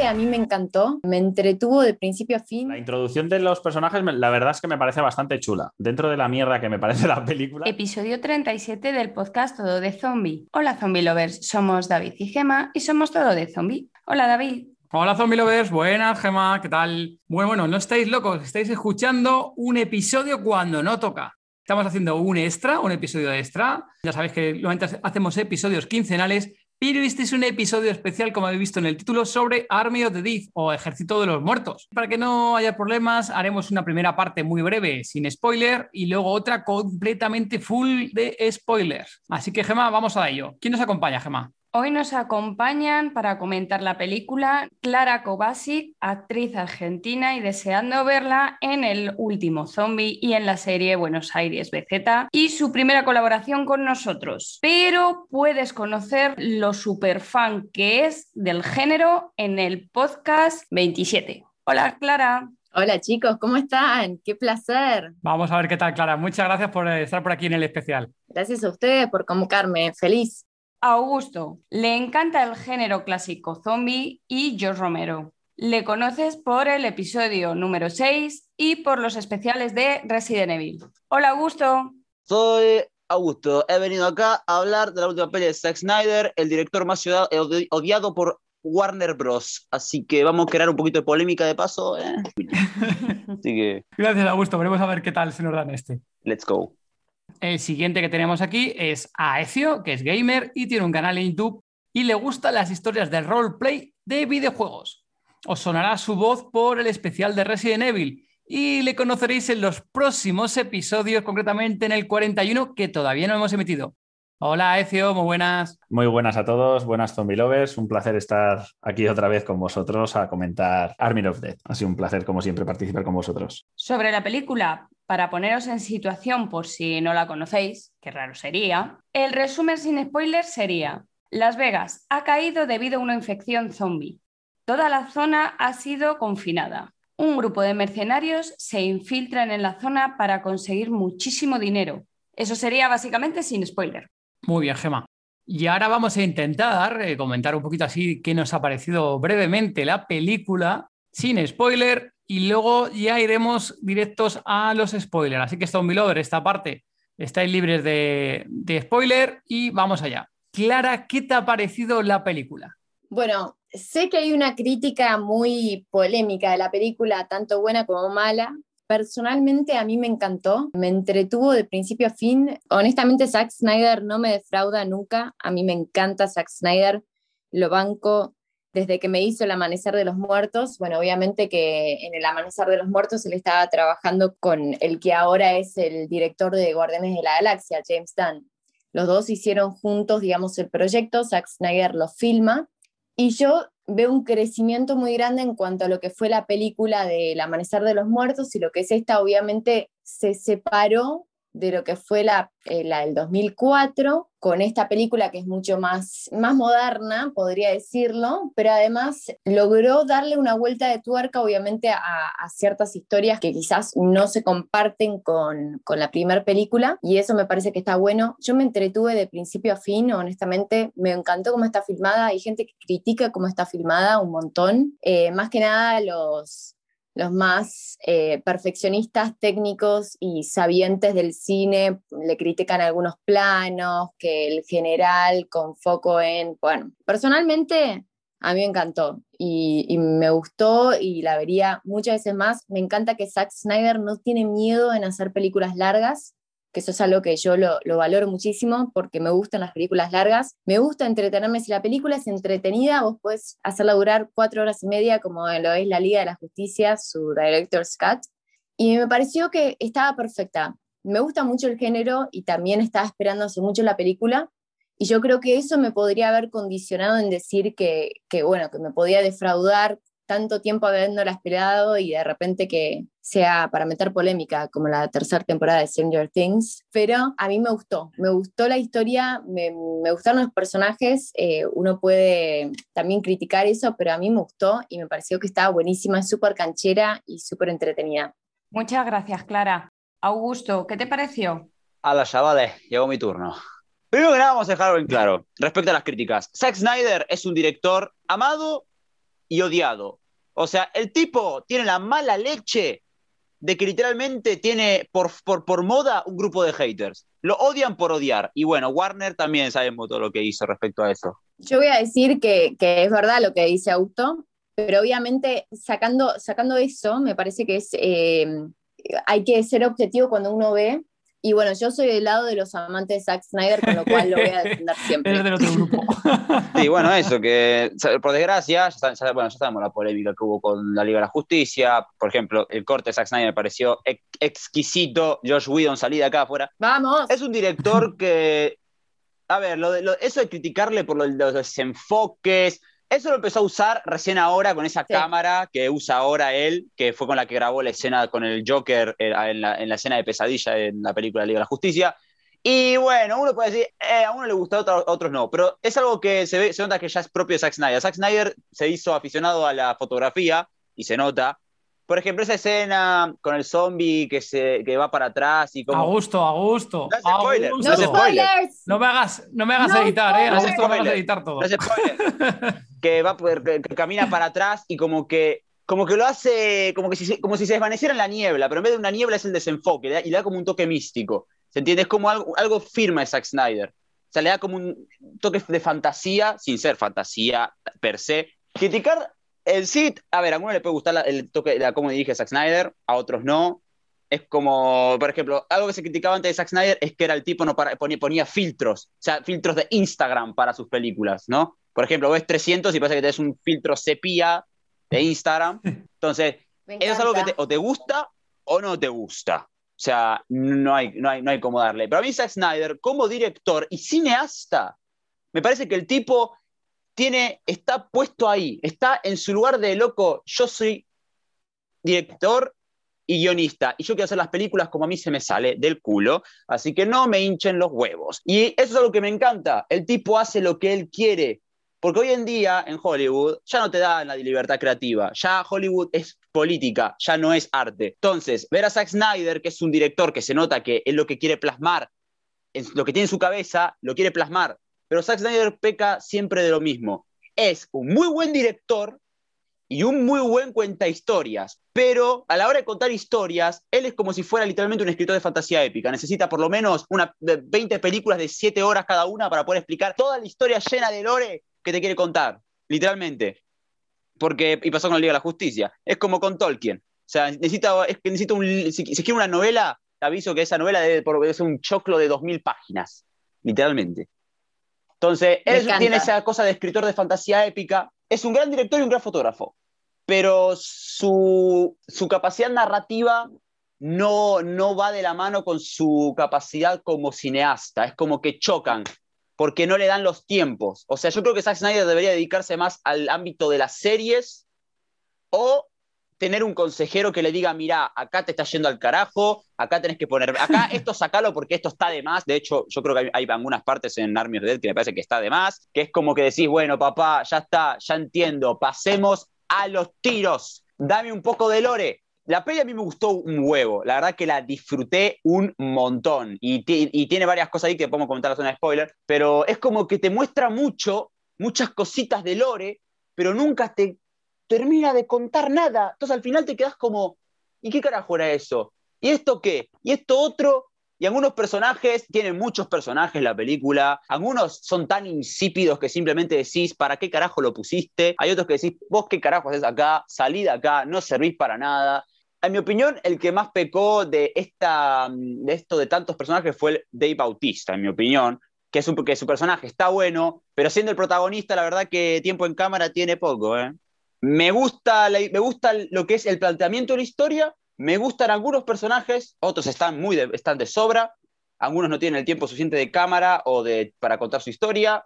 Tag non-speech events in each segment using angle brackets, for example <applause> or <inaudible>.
A mí me encantó, me entretuvo de principio a fin. La introducción de los personajes, la verdad es que me parece bastante chula. Dentro de la mierda que me parece la película. Episodio 37 del podcast Todo de Zombie. Hola Zombie Lovers, somos David y Gema y somos Todo de Zombie. Hola David. Hola zombie lovers, buenas Gema, ¿qué tal? Bueno, bueno, no estáis locos, estáis escuchando un episodio cuando no toca. Estamos haciendo un extra, un episodio extra. Ya sabéis que normalmente hacemos episodios quincenales, pero este es un episodio especial, como habéis visto en el título, sobre Army of the Dead o Ejército de los Muertos. Para que no haya problemas, haremos una primera parte muy breve, sin spoiler, y luego otra completamente full de spoilers. Así que, Gema, vamos a ello. ¿Quién nos acompaña, Gema? Hoy nos acompañan para comentar la película Clara Kovacic, actriz argentina y deseando verla en El último zombie y en la serie Buenos Aires BZ y su primera colaboración con nosotros. Pero puedes conocer lo fan que es del género en el podcast 27. Hola Clara. Hola chicos, ¿cómo están? Qué placer. Vamos a ver qué tal, Clara. Muchas gracias por estar por aquí en el especial. Gracias a ustedes por convocarme. Feliz. Augusto, le encanta el género clásico zombie y George Romero. Le conoces por el episodio número 6 y por los especiales de Resident Evil. Hola Augusto. Soy Augusto. He venido acá a hablar de la última peli de Zack Snyder, el director más odiado por Warner Bros. Así que vamos a crear un poquito de polémica de paso. ¿eh? <laughs> Así que... Gracias Augusto. Veremos a ver qué tal se nos dan este. Let's go. El siguiente que tenemos aquí es Aecio, que es gamer y tiene un canal en YouTube y le gustan las historias de roleplay de videojuegos. Os sonará su voz por el especial de Resident Evil y le conoceréis en los próximos episodios, concretamente en el 41 que todavía no hemos emitido. Hola, Ecio, muy buenas. Muy buenas a todos, buenas zombie lovers. Un placer estar aquí otra vez con vosotros a comentar Army of Death. Ha sido un placer, como siempre, participar con vosotros. Sobre la película, para poneros en situación por si no la conocéis, que raro sería, el resumen sin spoilers sería: Las Vegas ha caído debido a una infección zombie. Toda la zona ha sido confinada. Un grupo de mercenarios se infiltran en la zona para conseguir muchísimo dinero. Eso sería básicamente sin spoiler. Muy bien, Gema. Y ahora vamos a intentar eh, comentar un poquito así qué nos ha parecido brevemente la película, sin spoiler, y luego ya iremos directos a los spoilers. Así que, Zombie Lover, esta parte estáis libres de, de spoiler y vamos allá. Clara, ¿qué te ha parecido la película? Bueno, sé que hay una crítica muy polémica de la película, tanto buena como mala, Personalmente a mí me encantó, me entretuvo de principio a fin. Honestamente Zack Snyder no me defrauda nunca, a mí me encanta Zack Snyder, lo banco desde que me hizo El Amanecer de los Muertos. Bueno, obviamente que en El Amanecer de los Muertos él estaba trabajando con el que ahora es el director de Guardianes de la Galaxia, James Dunn. Los dos hicieron juntos, digamos, el proyecto, Zack Snyder lo filma y yo veo un crecimiento muy grande en cuanto a lo que fue la película del Amanecer de los Muertos y lo que es esta, obviamente se separó de lo que fue la, eh, la, del 2004, con esta película que es mucho más, más moderna, podría decirlo, pero además logró darle una vuelta de tuerca, obviamente, a, ciertas historias que quizás no se comparten con, con la primera película, y eso me parece que está bueno. Yo me entretuve de principio a fin, honestamente, me encantó cómo está filmada, hay gente que critica cómo está filmada un montón, eh, más que nada los los más eh, perfeccionistas técnicos y sabientes del cine le critican algunos planos, que el general con foco en, bueno, personalmente a mí me encantó y, y, me gustó y la vería muchas veces más. Me encanta que Zack Snyder no tiene miedo en hacer películas largas que eso es algo que yo lo, valoro muchísimo porque me gustan las películas largas. Me gusta entretenerme. Si la película es entretenida, vos puedes hacerla durar cuatro horas y media, como lo es La Liga de la Justicia, su Director's Cut. Y me pareció que estaba perfecta. me gusta mucho el género y también estaba esperando hace mucho la película. Y yo creo que eso me podría haber condicionado en decir que, que bueno, que me podía defraudar tanto tiempo habiéndola esperado y de repente que sea para meter polémica como la tercera temporada de Stranger Things, pero a mí me gustó, me gustó la historia, me, me gustaron los personajes, eh, uno puede también criticar eso, pero a mí me gustó y me pareció que estaba buenísima, súper canchera y súper entretenida. Muchas gracias, Clara. Augusto, ¿qué te pareció? A las chavales, llegó mi turno. Primero que nada, vamos a dejarlo en claro respecto a las críticas. Zack Snyder es un director amado y odiado. O sea, el tipo tiene la mala leche de que literalmente tiene por, por, por moda un grupo de haters. Lo odian por odiar. Y bueno, Warner también sabemos todo lo que hizo respecto a eso. Yo voy a decir que, que es verdad lo que dice Augusto, pero obviamente sacando, sacando eso, me parece que es, eh, hay que ser objetivo cuando uno ve y bueno, yo soy del lado de los amantes de Zack Snyder, con lo cual lo voy a defender <laughs> siempre. Eres del otro grupo. <laughs> Sí, bueno, eso, que por desgracia, ya, ya- bueno, ya sabemos la polémica que hubo con la Liga de la Justicia. Por ejemplo, el corte de Zack Snyder me pareció ex- exquisito. Josh Whedon, salí de acá afuera. Vamos. Es un director que. A ver, lo de- lo- eso de criticarle por lo- los desenfoques, eso lo empezó a usar recién ahora con esa Sí. cámara que usa ahora él, que fue con la que grabó la escena con el Joker eh, en la, en la escena de pesadilla en la película Liga de la Justicia. Y bueno, uno puede decir, eh, a uno le otro- a otros no, pero es algo que se, ve, se nota que ya es propio de Zack Snyder. Zack Snyder se hizo aficionado a la fotografía y se nota. Por ejemplo, esa escena con el zombie que, se, que va para atrás y como... Augusto, Augusto. No es spoiler, Augusto. no spoilers. Me hagas, no me hagas No editar, ¿eh? Augusto, no me hagas editar todo. No es spoiler. <laughs> que va por- que, que camina para atrás y como que como que lo hace como que si se, como si se desvaneciera en la niebla, pero en vez de una niebla es el desenfoque le da- y le da como un toque místico. ¿Se entiende? Es como algo, algo firme de Zack Snyder. O sea, le da como un toque de fantasía, sin ser fantasía per se. Criticar el sí, a ver, a algunos le puede gustar la- el toque, la cómo dirige Zack Snyder, a otros no. Es como, por ejemplo, algo que se criticaba antes de Zack Snyder es que era el tipo no para- ponía, ponía filtros, o sea, filtros de Instagram para sus películas, ¿no? Por ejemplo, ves 300 y parece que tenés un filtro sepia de Instagram. <laughs> Entonces, eso es algo que te- o te gusta o no te gusta. O sea, no hay, no, hay, no hay cómo darle. Pero a mí Zack Snyder, como director y cineasta, me parece que el tipo tiene, está puesto ahí, está en su lugar de loco. Yo soy director y guionista, y yo quiero hacer las películas como a mí se me sale del culo, así que no me hinchen los huevos. Y eso es algo que me encanta. El tipo hace lo que él quiere. Porque hoy en día en Hollywood ya no te dan la libertad creativa, ya Hollywood es política, ya no es arte. Entonces, ver a Zack Snyder, que es un director que se nota que es lo que quiere plasmar, lo que tiene en su cabeza, lo quiere plasmar. Pero Zack Snyder peca siempre de lo mismo. Es un muy buen director y un muy buen cuenta historias, pero a la hora de contar historias, él es como si fuera literalmente un escritor de fantasía épica. Necesita por lo menos una, de 20 películas de 7 horas cada una para poder explicar toda la historia llena de lore que te quiere contar, literalmente. Porque, y pasó con la Liga de la Justicia, es como con Tolkien. O sea, necesita, es necesita un, si, si una novela, te aviso que esa novela debe, debe ser un choclo de 2.000 páginas, literalmente. Entonces, él tiene esa cosa de escritor de fantasía épica. Es un gran director y un gran fotógrafo, pero su, su capacidad narrativa no, no va de la mano con su capacidad como cineasta. Es como que chocan, porque no le dan los tiempos. O sea, yo creo que Zack Snyder debería dedicarse más al ámbito de las series o tener un consejero que le diga, mira, acá te está yendo al carajo, acá tenés que poner, acá <laughs> esto sacalo porque esto está de más. De hecho, yo creo que hay, hay algunas partes en Army of Dead que me parece que está de más, que es como que decís, bueno, papá, ya está, ya entiendo, pasemos a los tiros, dame un poco de lore. La peli a mí me gustó un huevo, la verdad que la disfruté un montón y tiene varias cosas ahí que podemos comentar la zona de spoiler, pero es como que te muestra mucho, muchas cositas de lore, pero nunca te termina de contar nada. Entonces al final te quedas como, ¿y qué carajo era eso? ¿Y esto qué? ¿Y esto otro? Y algunos personajes, tienen muchos personajes la película, algunos son tan insípidos que simplemente decís, ¿para qué carajo lo pusiste? Hay otros que decís, vos qué carajo haces acá, salí acá, no servís para nada. En mi opinión, el que más pecó de, esta, de esto de tantos personajes fue el Dave Bautista, en mi opinión, que su, que su personaje está bueno, pero siendo el protagonista, la verdad que tiempo en cámara tiene poco. ¿eh? Me, gusta me gusta lo que es el planteamiento de la historia, Me gustan algunos personajes, otros están, muy de, están de sobra, algunos no tienen el tiempo suficiente de cámara o de, para contar su historia.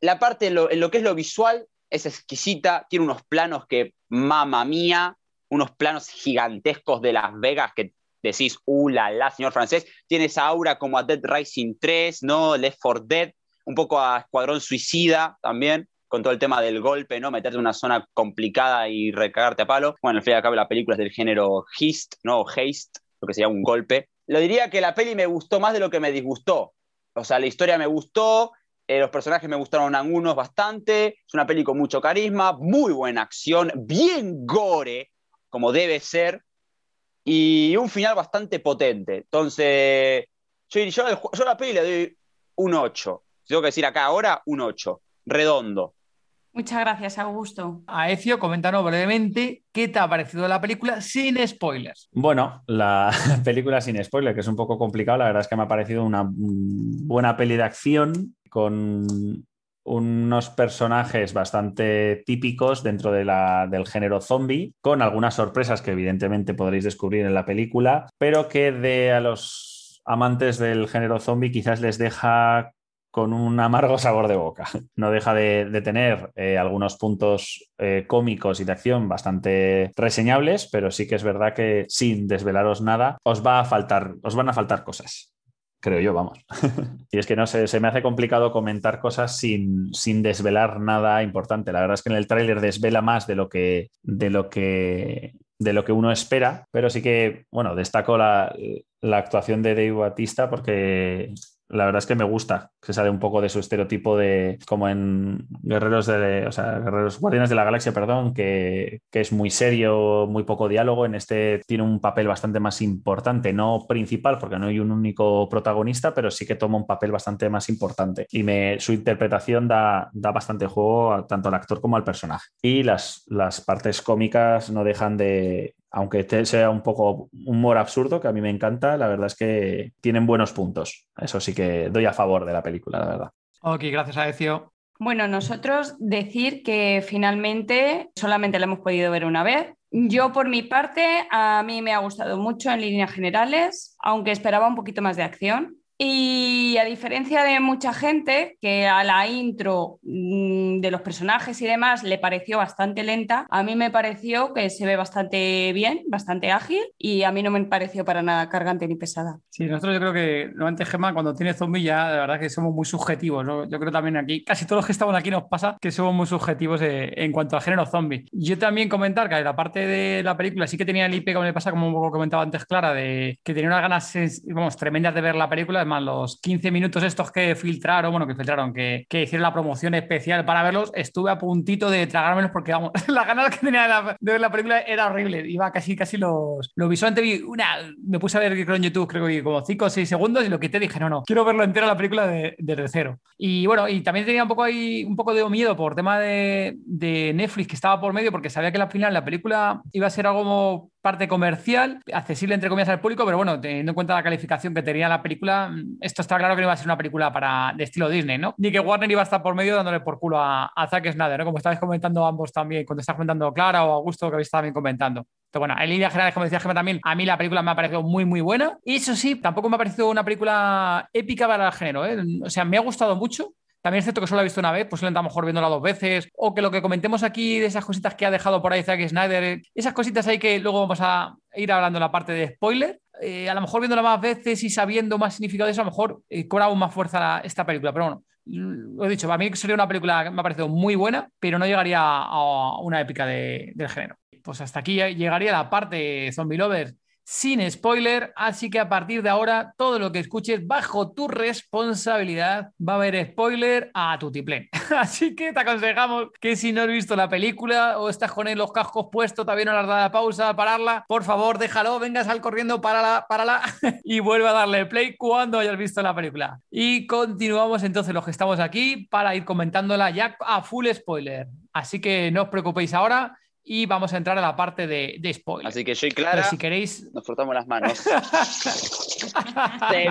La parte en lo, en lo que es lo visual es exquisita, tiene unos planos que, mamá mía, unos planos gigantescos de Las Vegas que decís, uh, la, la, señor francés, tiene esa aura como a Dead Rising 3, ¿no? Left 4 Dead, un poco a Escuadrón Suicida también, con todo el tema del golpe, ¿no? Meterte en una zona complicada y recagarte a palo. Bueno, al fin y al la película es del género Hist, ¿no? Haste, lo que sería un golpe. Lo diría que la peli me gustó más de lo que me disgustó. O sea, la historia me gustó, eh, los personajes me gustaron algunos bastante, es una peli con mucho carisma, muy buena acción, bien gore, como debe ser, y un final bastante potente. Entonces, yo, yo, yo la peli le doy un 8. Tengo que decir acá ahora un 8, redondo. Muchas gracias, Augusto. A Ecio, coméntanos brevemente qué te ha parecido la película sin spoilers. Bueno, la <laughs> película sin spoilers, que es un poco complicado, la verdad es que me ha parecido una buena peli de acción con unos personajes bastante típicos dentro de la, del género zombie, con algunas sorpresas que evidentemente podréis descubrir en la película, pero que de a los amantes del género zombie quizás les deja con un amargo sabor de boca. No deja de, tener eh, algunos puntos eh, cómicos y de acción bastante reseñables, pero sí que es verdad que sin desvelaros nada, os va a faltar, os van a faltar cosas creo yo, vamos. <laughs> y es que no sé, se me hace complicado comentar cosas sin, sin, desvelar nada importante. La verdad es que en el tráiler desvela más de lo que de lo que de lo que uno espera, pero sí que, bueno, destaco la, la actuación de Dave Batista porque la verdad es que me gusta, que sale un poco de su estereotipo de, como en Guerreros de, o sea, Guerreros Guardianes de la Galaxia, perdón, que, que, es muy serio, muy poco diálogo. En este tiene un papel bastante más importante, no principal, porque no hay un único protagonista, pero sí que toma un papel bastante más importante. Y me, su interpretación da, da bastante juego tanto al actor como al personaje. Y las, las partes cómicas no dejan de, aunque sea un poco humor absurdo, que a mí me encanta, la verdad es que tienen buenos puntos. Eso sí que doy a favor de la película, la verdad. Ok, gracias a. Bueno, nosotros decir que finalmente solamente la hemos podido ver una vez. Yo, por mi parte, a mí me ha gustado mucho en líneas generales, aunque esperaba un poquito más de acción. Y a diferencia de mucha gente que a la intro mmm, de los personajes y demás le pareció bastante lenta, a mí me pareció que se ve bastante bien, bastante ágil y a mí no me pareció para nada cargante ni pesada. Sí, nosotros yo creo que normalmente Gemma cuando tiene zombie ya de verdad que somos muy subjetivos, ¿no? Yo creo también aquí, casi todos los que estamos aquí nos pasa que somos muy subjetivos eh, en cuanto al género zombie. Yo también comentar que la parte de la película sí que tenía el IP, como le pasa, como comentaba antes Clara, de que tenía unas ganas, vamos, tremendas de ver la película los 15 minutos estos que filtraron, bueno, que filtraron, que, hicieron la promoción especial para verlos, estuve a puntito de tragármelos porque, vamos, <laughs> la ganas que tenía de, la, ver la película era horrible. Iba casi, casi los... Lo visualmente vi una... Me puse a ver creo en YouTube, creo que como 5 o 6 segundos y lo quité dije, no, no, quiero verlo entero la película desde de cero. Y bueno, y también tenía un poco ahí, un poco de miedo por tema de, de Netflix que estaba por medio porque sabía que al final la película iba a ser algo parte comercial, accesible entre comillas al público, pero bueno, teniendo en cuenta la calificación que tenía la película, esto está claro que no iba a ser una película para, de estilo Disney, ¿no? Ni que Warner iba a estar por medio dándole por culo a, a Zack Snyder, ¿no? Como estabais comentando ambos también, cuando estás comentando Clara o Augusto, que habéis también comentando. Entonces, bueno, en líneas generales, como decía Gemma también, a mí la película me ha parecido muy, muy buena. Y eso sí, tampoco me ha parecido una película épica para el género, ¿eh? O sea, me ha gustado mucho, también es cierto que solo la he visto una vez, pues a lo mejor viéndola dos veces, o que lo que comentemos aquí de esas cositas que ha dejado por ahí Zack Snyder, esas cositas ahí que luego vamos a ir hablando en la parte de spoiler, eh, a lo mejor viéndola más veces y sabiendo más significado de eso, a lo mejor eh, cobra aún más fuerza la, esta película, pero bueno. Lo he dicho, para mí sería una película que me ha parecido muy buena, pero no llegaría a una épica de, del género. Pues hasta aquí llegaría la parte Zombie Lovers sin spoiler, así que a partir de ahora todo lo que escuches bajo tu responsabilidad va a haber spoiler a tu tiplén. <laughs> Así que te aconsejamos que si no has visto la película o estás con los cascos puestos, todavía no has dado la pausa a pararla, por favor déjalo, vengas al corriendo, párala, párala <laughs> y vuelve a darle play cuando hayas visto la película. Y continuamos entonces los que estamos aquí para ir comentándola ya a full spoiler. Así que no os preocupéis ahora y vamos a entrar a la parte de, de spoiler. Así que soy Clara. Pero si queréis. Nos frotamos las manos. <laughs> sí,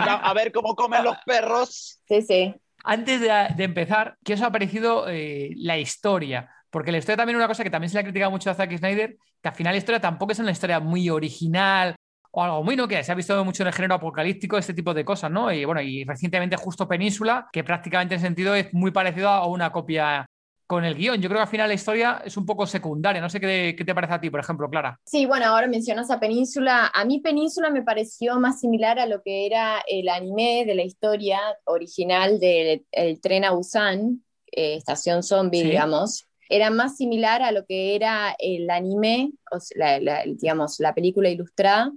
a ver cómo comen los perros. Sí, sí. Antes de, de empezar, ¿qué os ha parecido eh, la historia? Porque la historia también es una cosa que también se le ha criticado mucho a Zack Snyder, que al final la historia tampoco es una historia muy original o algo muy, ¿no? Que se ha visto mucho en el género apocalíptico, este tipo de cosas, ¿no? Y bueno, y recientemente justo Península, que prácticamente en sentido es muy parecido a una copia con el guion. Yo creo que al final la historia es un poco secundaria. No sé qué, qué, te parece a ti, por ejemplo, Clara. Sí, bueno, ahora mencionas a Península. A mí Península me pareció más similar a lo que era el anime de la historia original del tren a Busan, eh, Estación Zombie, digamos. Era más similar a lo que era el anime, o sea, la, digamos, la película ilustrada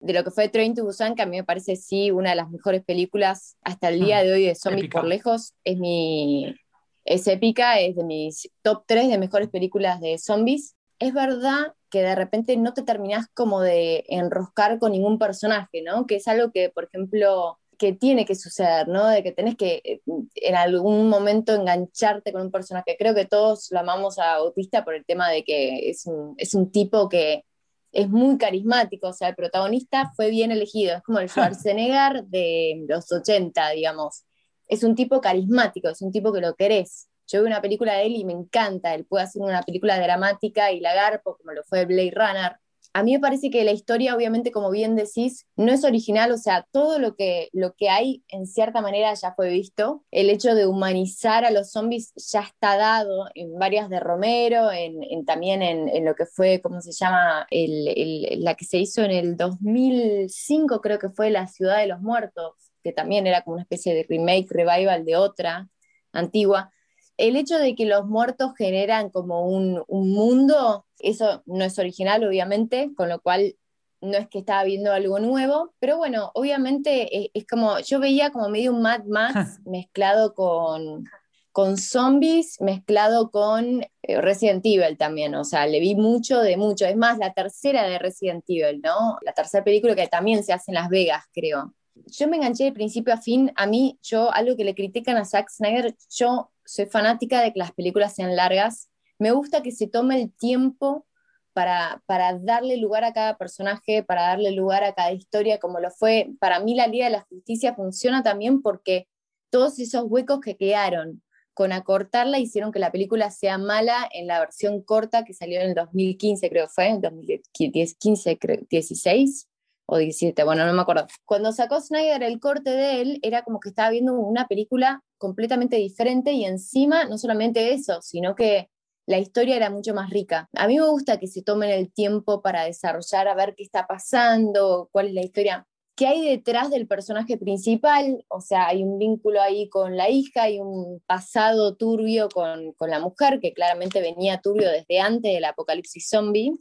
de lo que fue Train to Busan, que a mí me parece sí una de las mejores películas hasta el día mm, de hoy de zombies por lejos. Es mi, es épica, es de mis top 3 de mejores películas de zombies. Es verdad que de repente no te terminás como de enroscar con ningún personaje, ¿no? Que es algo que, por ejemplo, que tiene que suceder, ¿no? De que tenés que eh, en algún momento engancharte con un personaje. Creo que todos lo amamos a Bautista por el tema de que es un, es un tipo que es muy carismático, o sea, el protagonista fue bien elegido, es como el <laughs> Schwarzenegger de los 80, digamos es un tipo carismático, es un tipo que lo querés. Yo veo una película de él y me encanta, él puede hacer una película dramática y lagarpo, como lo fue Blade Runner. A mí me parece que la historia, obviamente, como bien decís, no es original, o sea, todo lo que, lo que hay en cierta manera ya fue visto. El hecho de humanizar a los zombies ya está dado en varias de Romero, en, también en, lo que fue, ¿cómo se llama? la que se hizo en el 2005, creo que fue La Ciudad de los Muertos que también era como una especie de remake, revival de otra antigua, el hecho de que los muertos generan como un, mundo, eso no es original, obviamente, con lo cual no es que estaba viendo algo nuevo, pero bueno, obviamente es, como, yo veía como medio un Mad Max mezclado con, con zombies, mezclado con eh, Resident Evil también, o sea, le vi mucho de mucho, es más, la tercera de Resident Evil, ¿no? La tercera película que también se hace en Las Vegas, creo yo me enganché de principio a fin. A mí, yo, algo que le critican a Zack Snyder, yo soy fanática de que las películas sean largas. Me gusta que se tome el tiempo para, para darle lugar a cada personaje, para darle lugar a cada historia, como lo fue. Para mí, la Liga de la Justicia funciona también porque todos esos huecos que quedaron con acortarla hicieron que la película sea mala en la versión corta que salió en el 2015, creo que fue, en 2015, creo, 16 o 17, bueno, no me acuerdo. Cuando sacó Snyder el corte de él, era como que estaba viendo una película completamente diferente y encima no solamente eso, sino que la historia era mucho más rica. A mí me gusta que se tomen el tiempo para desarrollar, a ver qué está pasando, cuál es la historia, qué hay detrás del personaje principal, o sea, hay un vínculo ahí con la hija, hay un pasado turbio con, con la mujer, que claramente venía turbio desde antes del apocalipsis zombie,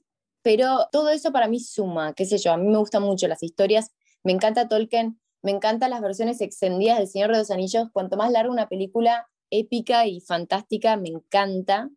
pero todo eso para mí suma, qué sé yo, a mí me gustan mucho las historias, me encanta Tolkien, me encantan las versiones extendidas del Señor de los Anillos, cuanto más larga una película épica y fantástica, me encanta,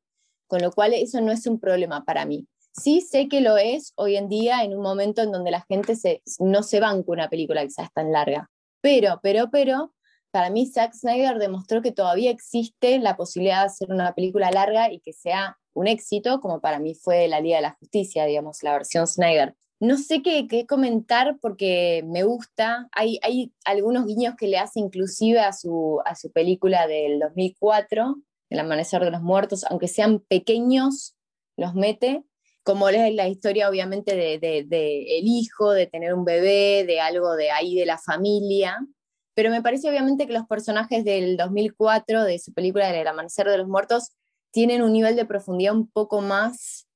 con lo cual eso no es un problema para mí. Sí sé que lo es hoy en día en un momento en donde la gente se, no se banca una película quizás tan larga, pero, pero, pero, para mí Zack Snyder demostró que todavía existe la posibilidad de hacer una película larga y que sea un éxito, como para mí fue la Liga de la Justicia, digamos, la versión Snyder. No sé qué, comentar porque me gusta. Hay, hay, algunos guiños que le hace inclusive a su, a su película del 2004, El Amanecer de los Muertos, aunque sean pequeños, los mete. Como es la historia, obviamente, de, de, el hijo, de tener un bebé, de algo de ahí de la familia. Pero me parece, obviamente, que los personajes del 2004, de su película El Amanecer de los Muertos, tienen un nivel de profundidad un poco más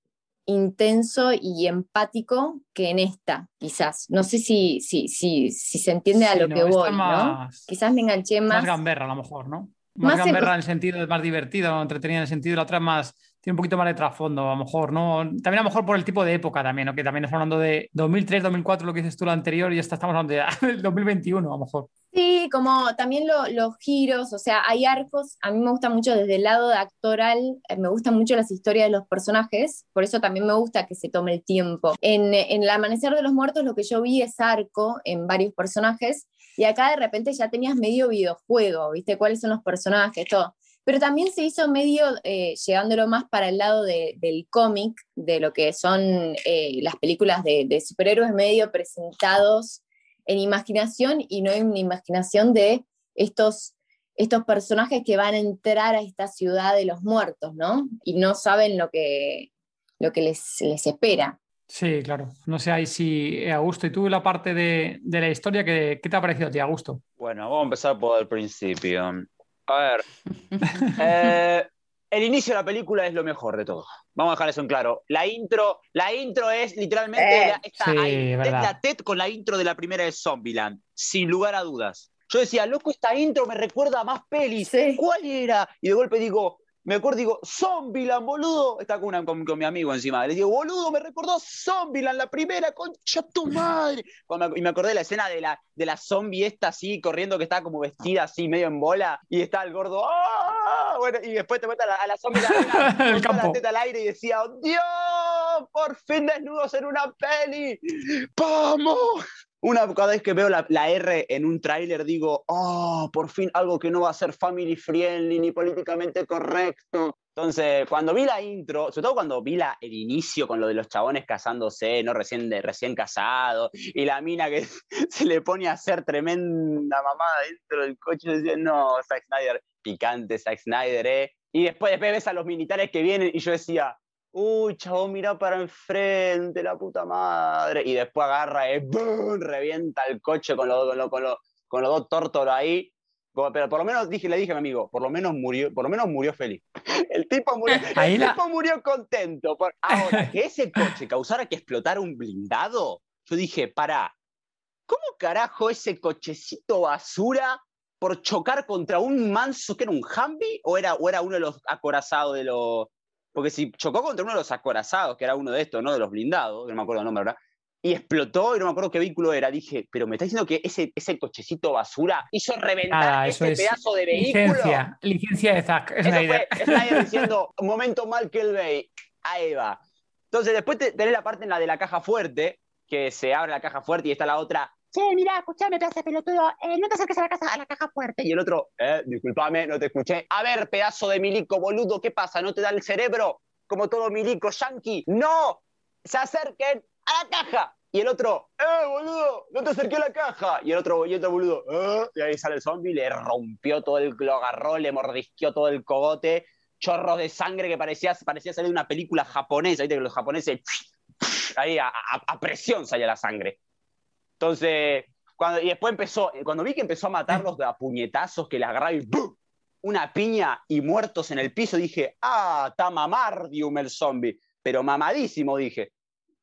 intenso y empático que en esta, quizás. No sé si, si, si, si se entiende a lo que voy, ¿no? Quizás me enganché más. Más gamberra, a lo mejor, ¿no? Más, más gamberra en el sentido de más divertido, entretenida en el sentido de la otra más tiene un poquito más de trasfondo, a lo mejor, ¿no? También a lo mejor por el tipo de época también, ¿no? Que también estamos hablando de 2003, 2004, lo que dices tú lo anterior, y esta estamos hablando de <laughs> 2021, a lo mejor. Sí, como también los giros, o sea, hay arcos, a mí me gusta mucho desde el lado actoral, eh, me gustan mucho las historias de los personajes, por eso también me gusta que se tome el tiempo. En, en El Amanecer de los Muertos lo que yo vi es arco en varios personajes, y acá de repente ya tenías medio videojuego, ¿viste? ¿Cuáles son los personajes? Todo pero también se hizo medio eh, llevándolo más para el lado del cómic, de lo que son eh, las películas de, superhéroes medio presentados en imaginación y no en imaginación de estos estos personajes que van a entrar a esta ciudad de los muertos, ¿no? Y no saben lo que, lo que les, les espera. Sí, claro. No sé ahí si eh, Augusto, y tú la parte de, de la historia, ¿qué, ¿qué, te ha parecido a ti, Augusto? Bueno, vamos a empezar por el principio. A ver. <laughs> eh, el inicio de la película es lo mejor de todo. Vamos a dejar eso en claro. La intro, la intro es literalmente Eh, la, esta, sí, ahí, verdad. la TED con la intro de la primera de Zombieland, sin lugar a dudas. Yo decía, loco, esta intro me recuerda a más pelis. Sí. ¿Cuál era? Y de golpe digo, me acuerdo, digo, Zombieland, boludo. Está con, una- con, con mi amigo encima. Le digo, boludo, me recordó Zombieland, la primera, concha tu madre. Cuando me- y me acordé de la escena de la, de la zombie esta así, corriendo, que estaba como vestida así, medio en bola, y está el gordo, ¡ah! Bueno, y después te metes a la, a la zombie la- <laughs> El campo. la teta al aire y decía, ¡Dios! ¡Por fin desnudos en una peli! ¡Vamos! Una, cada vez que veo la, R en un tráiler digo, oh, por fin algo que no va a ser family friendly ni políticamente correcto. Entonces, cuando vi la intro, sobre todo cuando vi la, el inicio con lo de los chabones casándose, ¿no? Recién, de, recién casados, y la mina que <laughs> se le pone a hacer tremenda mamada dentro del coche, decía, no, Zack Snyder, picante Zack Snyder, ¿eh? Y después, después ves a los militares que vienen y yo decía, uy, chabón, mira para enfrente, la puta madre. Y después agarra y ¡boom! revienta el coche con los, con los, con los, con los dos tórtolos ahí. Pero por lo menos dije, le dije a mi amigo, por lo menos murió, por lo menos murió feliz. <laughs> El tipo murió, <laughs> el la- tipo murió contento. Por- Ahora, que ese coche causara que explotara un blindado, yo dije, pará, ¿cómo carajo ese cochecito basura por chocar contra un manso que era un Humvee o era, o era uno de los acorazados de los... Porque si chocó contra uno de los acorazados, que era uno de estos, ¿no? De los blindados, no me acuerdo el nombre, ¿verdad? Y explotó y no me acuerdo qué vehículo era. Dije, pero me está diciendo que ese, ese cochecito basura hizo reventar eso ese es pedazo de vehículo. licencia, licencia de Zack Snyder. fue Snyder <laughs> diciendo, momento mal que el Bay. Ahí va. Entonces, después te- tenés la parte en la de la caja fuerte, que se abre la caja fuerte y está la otra. Che, mirá, escuchame, pedazo de pelotudo, eh, no te acerques a la, casa, a la caja fuerte. Y el otro, eh, disculpame, no te escuché. A ver, pedazo de milico, boludo, ¿qué pasa? ¿No te da el cerebro? Como todo milico, yankee. ¡No! Se acerquen a la caja. Y el otro, ¡eh, boludo! ¡No te acerqué a la caja! Y el otro, y el otro boludo, ¡eh! Y ahí sale el zombie, le rompió todo el, lo agarró, le mordisqueó todo el cogote, chorros de sangre que parecía, parecía salir de una película japonesa, ¿viste? Que los japoneses, ahí a, a- a presión salía la sangre. Entonces, cuando, y después empezó, cuando vi que empezó a matarlos de a puñetazos, que le agarraba y una piña y muertos en el piso, dije, ah, está mamardium el zombie, pero mamadísimo, dije.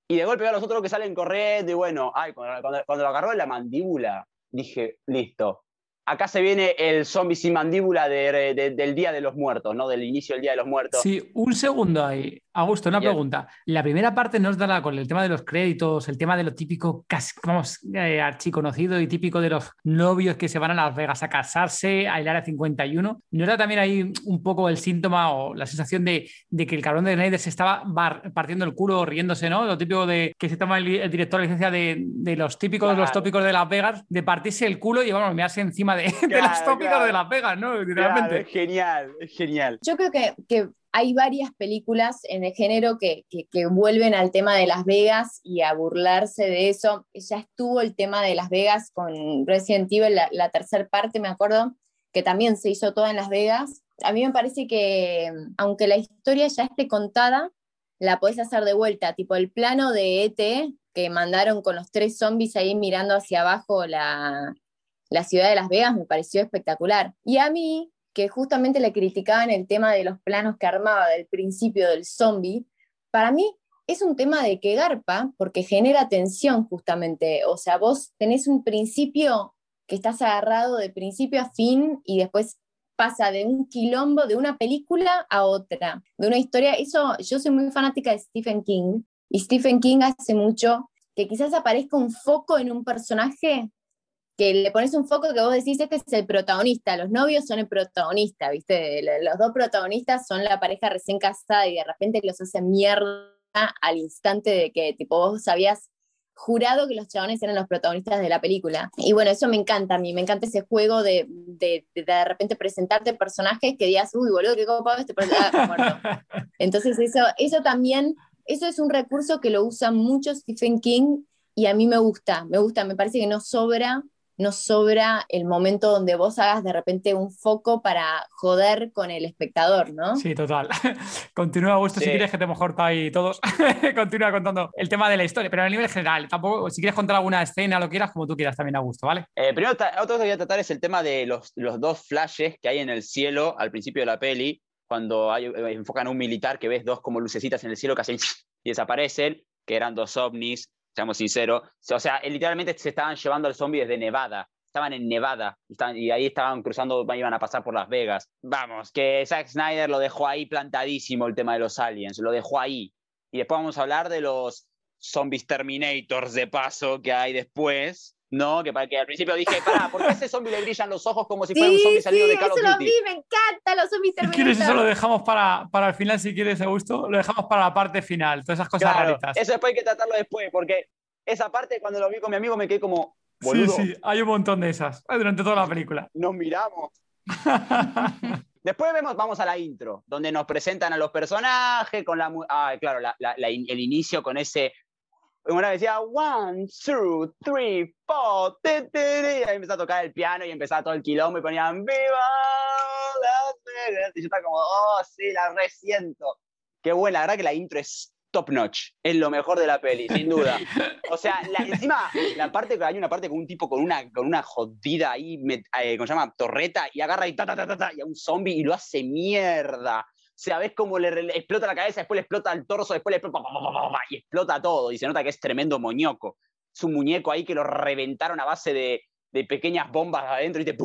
Y de golpe veo a los otros que salen corriendo y bueno, ay, cuando, cuando- lo agarró en la mandíbula, dije, listo. Acá se viene el zombie sin mandíbula de- del Día de los Muertos, ¿no? Del inicio del Día de los Muertos. Sí, un segundo ahí. Augusto, una Bien. pregunta. La primera parte nos da la- con el tema de los créditos, el tema de lo típico, cas- vamos, eh, archiconocido y típico de los novios que se van a Las Vegas a casarse, a Área 51. ¿No era también ahí un poco el síntoma o la sensación de, de que el cabrón de Snyder se estaba bar- partiendo el culo, riéndose, ¿no? Lo típico de que se toma el, el director la licencia de, de los típicos, los Claro. tópicos de Las Vegas, de partirse el culo y, vamos, mearse encima de, <laughs> de los Claro, tópicos claro. de Las Vegas, ¿no? Claro, Literalmente. es genial, es genial. Yo creo que, que hay varias películas en el género que, vuelven al tema de Las Vegas y a burlarse de eso. Ya estuvo el tema de Las Vegas con Resident Evil, la, la tercera parte, me acuerdo, que también se hizo toda en Las Vegas. A mí me parece que, aunque la historia ya esté contada, la podés hacer de vuelta, tipo el plano de ET que mandaron con los tres zombies ahí mirando hacia abajo la, la ciudad de Las Vegas me pareció espectacular. Y a mí, que justamente le criticaban el tema de los planos que armaba del principio del zombie, para mí es un tema de que garpa, porque genera tensión justamente. O sea, vos tenés un principio que estás agarrado de principio a fin y después pasa de un quilombo, de una película a otra, de una historia. Eso, yo soy muy fanática de Stephen King y Stephen King hace mucho que quizás aparezca un foco en un personaje que le pones un foco que vos decís, este es el protagonista, los novios son el protagonista, ¿viste? Los dos protagonistas son la pareja recién casada y de repente los hacen mierda al instante de que, tipo, vos habías jurado que los chabones eran los protagonistas de la película. Y bueno, eso me encanta a mí, me encanta ese juego de de, de, de repente presentarte personajes que digas, uy, boludo, qué copado este personaje. <laughs> Entonces eso, eso también, eso es un recurso que lo usa mucho Stephen King y a mí me gusta, me gusta, me parece que no sobra no sobra el momento donde vos hagas de repente un foco para joder con el espectador, ¿no? Sí, total. <laughs> Continúa, Augusto, si Sí. quieres que te hemos cortado ahí todos. <laughs> Continúa contando el tema de la historia, pero a nivel general. Tampoco, si quieres contar alguna escena, lo quieras, como tú quieras también, Augusto, ¿vale? Eh, primero, otro que voy a tratar es el tema de los, los dos flashes que hay en el cielo al principio de la peli, cuando hay, eh, enfocan a un militar que ves dos como lucecitas en el cielo que hacen <laughs> y desaparecen, que eran dos ovnis, seamos sinceros. O sea, literalmente se estaban llevando al zombie desde Nevada. Estaban en Nevada y ahí estaban cruzando, iban a pasar por Las Vegas. Vamos, que Zack Snyder lo dejó ahí plantadísimo el tema de los aliens, lo dejó ahí. Y después vamos a hablar de los zombies Terminators de paso que hay después, ¿no? Que, para que al principio dije, pará, ¿por qué a ese zombie le brillan los ojos como si fuera un Sí, zombie salido sí, de Call of eso lo Duty? vi, me encanta los zombies Si quieres, eso lo dejamos para, para el final, si quieres, Augusto. Lo dejamos para la parte final, todas esas cosas Claro, raritas. eso después hay que tratarlo después, porque esa parte cuando lo vi con mi amigo me quedé como, Sí, boludo, sí, hay un montón de esas eh, durante toda la película. <laughs> nos miramos. <laughs> Después vemos, vamos a la intro, donde nos presentan a los personajes con la, mu- ah, claro, la- la- la in- el inicio con ese, una vez decía one, two, three, four, ti, ti, ti, y ahí empezaba a tocar el piano y empezaba todo el quilombo y ponían viva Las Vegas", y yo estaba como, oh, sí, la resiento. Qué buena, la verdad que la intro es top notch, es lo mejor de la peli, sin duda. O sea, encima, la parte, hay una parte con un tipo con una, con una jodida ahí, met- eh, ¿cómo se llama? Torreta, y agarra y ta, ta, ta, ta, ta, y a un zombie y lo hace mierda. O sea, ves cómo le, explota la cabeza, después le explota el torso, después le explota, y explota todo. Y se nota que es tremendo moñoco. Es un muñeco ahí que lo reventaron a base de, de pequeñas bombas adentro y te.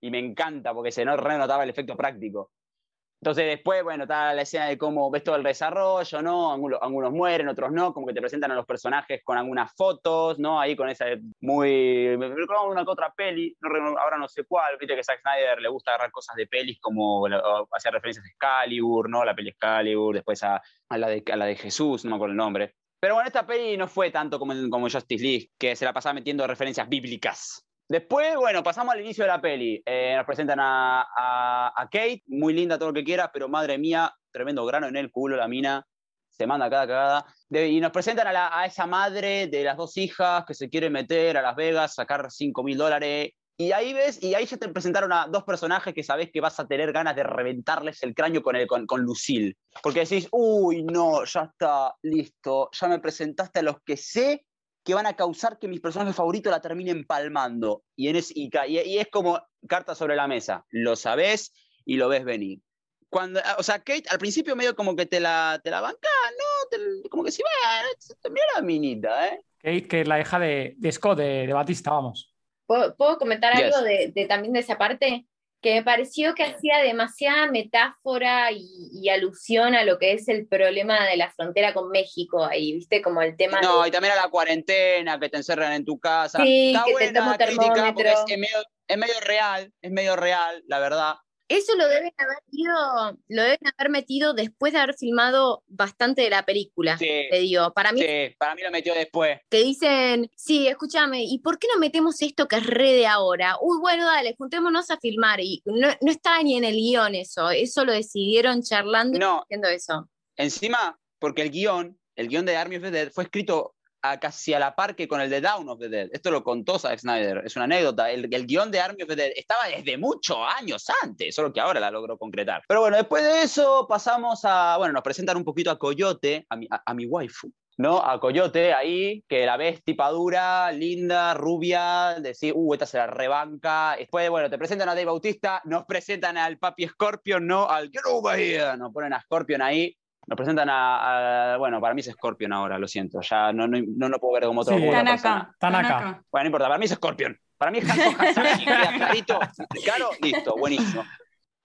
Y me encanta porque se no renotaba el efecto práctico. Entonces después, bueno, está la escena de cómo ves todo el desarrollo, ¿no? Algunos, algunos mueren, otros no, como que te presentan a los personajes con algunas fotos, ¿no? Ahí con esa muy... Me recuerdo una otra peli, no ahora no sé cuál, viste que Zack Snyder le gusta agarrar cosas de pelis como hacer referencias a Excalibur, ¿no? La peli Excalibur, después a, a la de, a la de Jesús, no me acuerdo el nombre. Pero bueno, esta peli no fue tanto como, como Justice League, que se la pasaba metiendo referencias bíblicas. Después, bueno, pasamos al inicio de la peli. Eh, nos presentan a, a- a Kate, muy linda, todo lo que quiera, pero madre mía, tremendo grano en el culo, la mina. Se manda cada cagada. De- y nos presentan a, la- a esa madre de las dos hijas que se quiere meter a Las Vegas, sacar 5 mil dólares. Y ahí ves, y ahí ya te presentaron a dos personajes que sabes que vas a tener ganas de reventarles el cráneo con, el, con, con Lucille. Porque decís, uy, no, ya está, listo, ya me presentaste a los que sé que van a causar que mis personajes favoritos la terminen palmando. Y, en es, y, y- es como carta sobre la mesa. Lo sabes y lo ves venir. Cuando, o sea, Kate al principio medio como que te la, te la banca, ¿no? Te- como que sí, bueno, mira la minita, ¿eh? Kate, que es la hija de, de Scott, de, de Batista, vamos. ¿Puedo, puedo comentar Yes. algo de, de también de esa parte? Que me pareció que hacía demasiada metáfora y, y alusión a lo que es el problema de la frontera con México ahí, ¿viste? Como el tema No, de... y también a la cuarentena, que te encerran en tu casa. Sí, Está que te buena tomo es, termómetro. es medio, es medio real, es medio real, la verdad. Eso lo deben haber ido- lo deben haber metido después de haber filmado bastante de la película, Sí, te digo. Para mí sí, para mí lo metió después. que dicen, sí, escúchame, ¿y por qué no metemos esto que es re de ahora? Uy, bueno, dale, juntémonos a filmar. Y no, no está ni en el guion eso, eso lo decidieron charlando y No, haciendo eso. Encima, porque el guion, el guion de Army of the Dead fue escrito a casi a la par que con el de Down of the Dead. Esto lo contó Zack Snyder, es una anécdota. El, el guion de Army of the Dead estaba desde muchos años antes, solo que ahora la logró concretar. Pero bueno, después de eso pasamos a, bueno, nos presentan un poquito a Coyote, a mi, a, a mi waifu. ¿No? A Coyote ahí, que la ves tipadura, linda, rubia, decir, uh, esta se la rebanca. Después, bueno, te presentan a Dave Bautista, nos presentan al papi Scorpion, ¿no? Al que no Bahía, nos ponen a Scorpion ahí. Nos presentan a, a- Bueno, para mí es Scorpion ahora, lo siento. Ya no, no, no lo puedo ver como otro. Sí. Tanaka. Tanaka. Bueno, no importa, para mí es Scorpion. Para mí es Hanzo <laughs> clarito, claro, listo, buenísimo.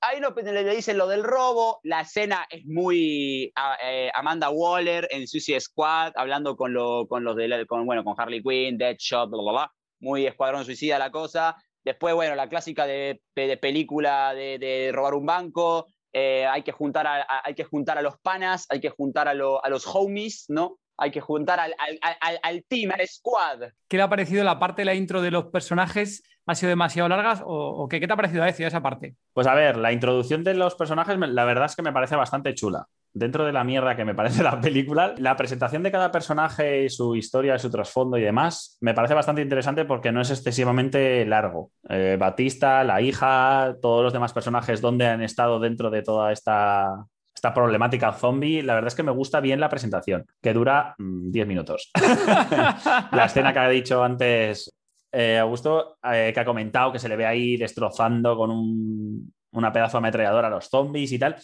Ahí no, le, le dicen lo del robo, la escena es muy a- eh, Amanda Waller en Suicide Squad, hablando con, lo- con los de, con, bueno, con Harley Quinn, Deadshot, bla, bla, bla. Muy escuadrón suicida la cosa. Después, bueno, la clásica de, de película de, de robar un banco, eh, hay, que juntar a, a- hay que juntar a los panas, hay que juntar a, lo- a los homies, ¿no? Hay que juntar al, al, al- al team, al squad. ¿Qué le ha parecido la parte de la intro de los personajes? ¿Ha sido demasiado largas o, o qué? ¿Qué te ha parecido Aecio, esa parte? Pues a ver, la introducción de los personajes, la verdad es que me parece bastante chula. Dentro de la mierda que me parece <laughs> la película, la presentación de cada personaje y su historia, su trasfondo y demás, me parece bastante interesante porque no es excesivamente largo. Eh, Batista, la hija, todos los demás personajes, donde han estado dentro de toda esta, esta problemática zombie, la verdad es que me gusta bien la presentación, que dura 10 mm, minutos. <laughs> la escena que ha dicho antes eh, Augusto, eh, que ha comentado que se le ve ahí destrozando con un, una pedazo ametralladora a los zombies y tal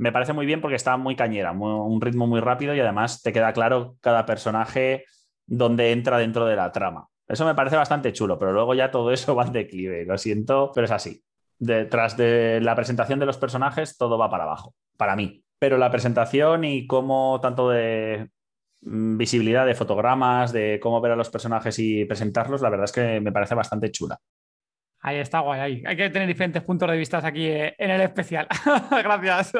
me parece muy bien porque está muy cañera, un ritmo muy rápido y además te queda claro cada personaje donde entra dentro de la trama. Eso me parece bastante chulo, pero luego ya todo eso <laughs> va en declive, lo siento, pero es así. Detrás de la presentación de los personajes, todo va para abajo, para mí. Pero la presentación y cómo tanto de mm, visibilidad de fotogramas, de cómo ver a los personajes y presentarlos, la verdad es que me parece bastante chula. Ahí está guay, Hay que tener diferentes puntos de vista aquí eh, en el especial. <laughs> Gracias,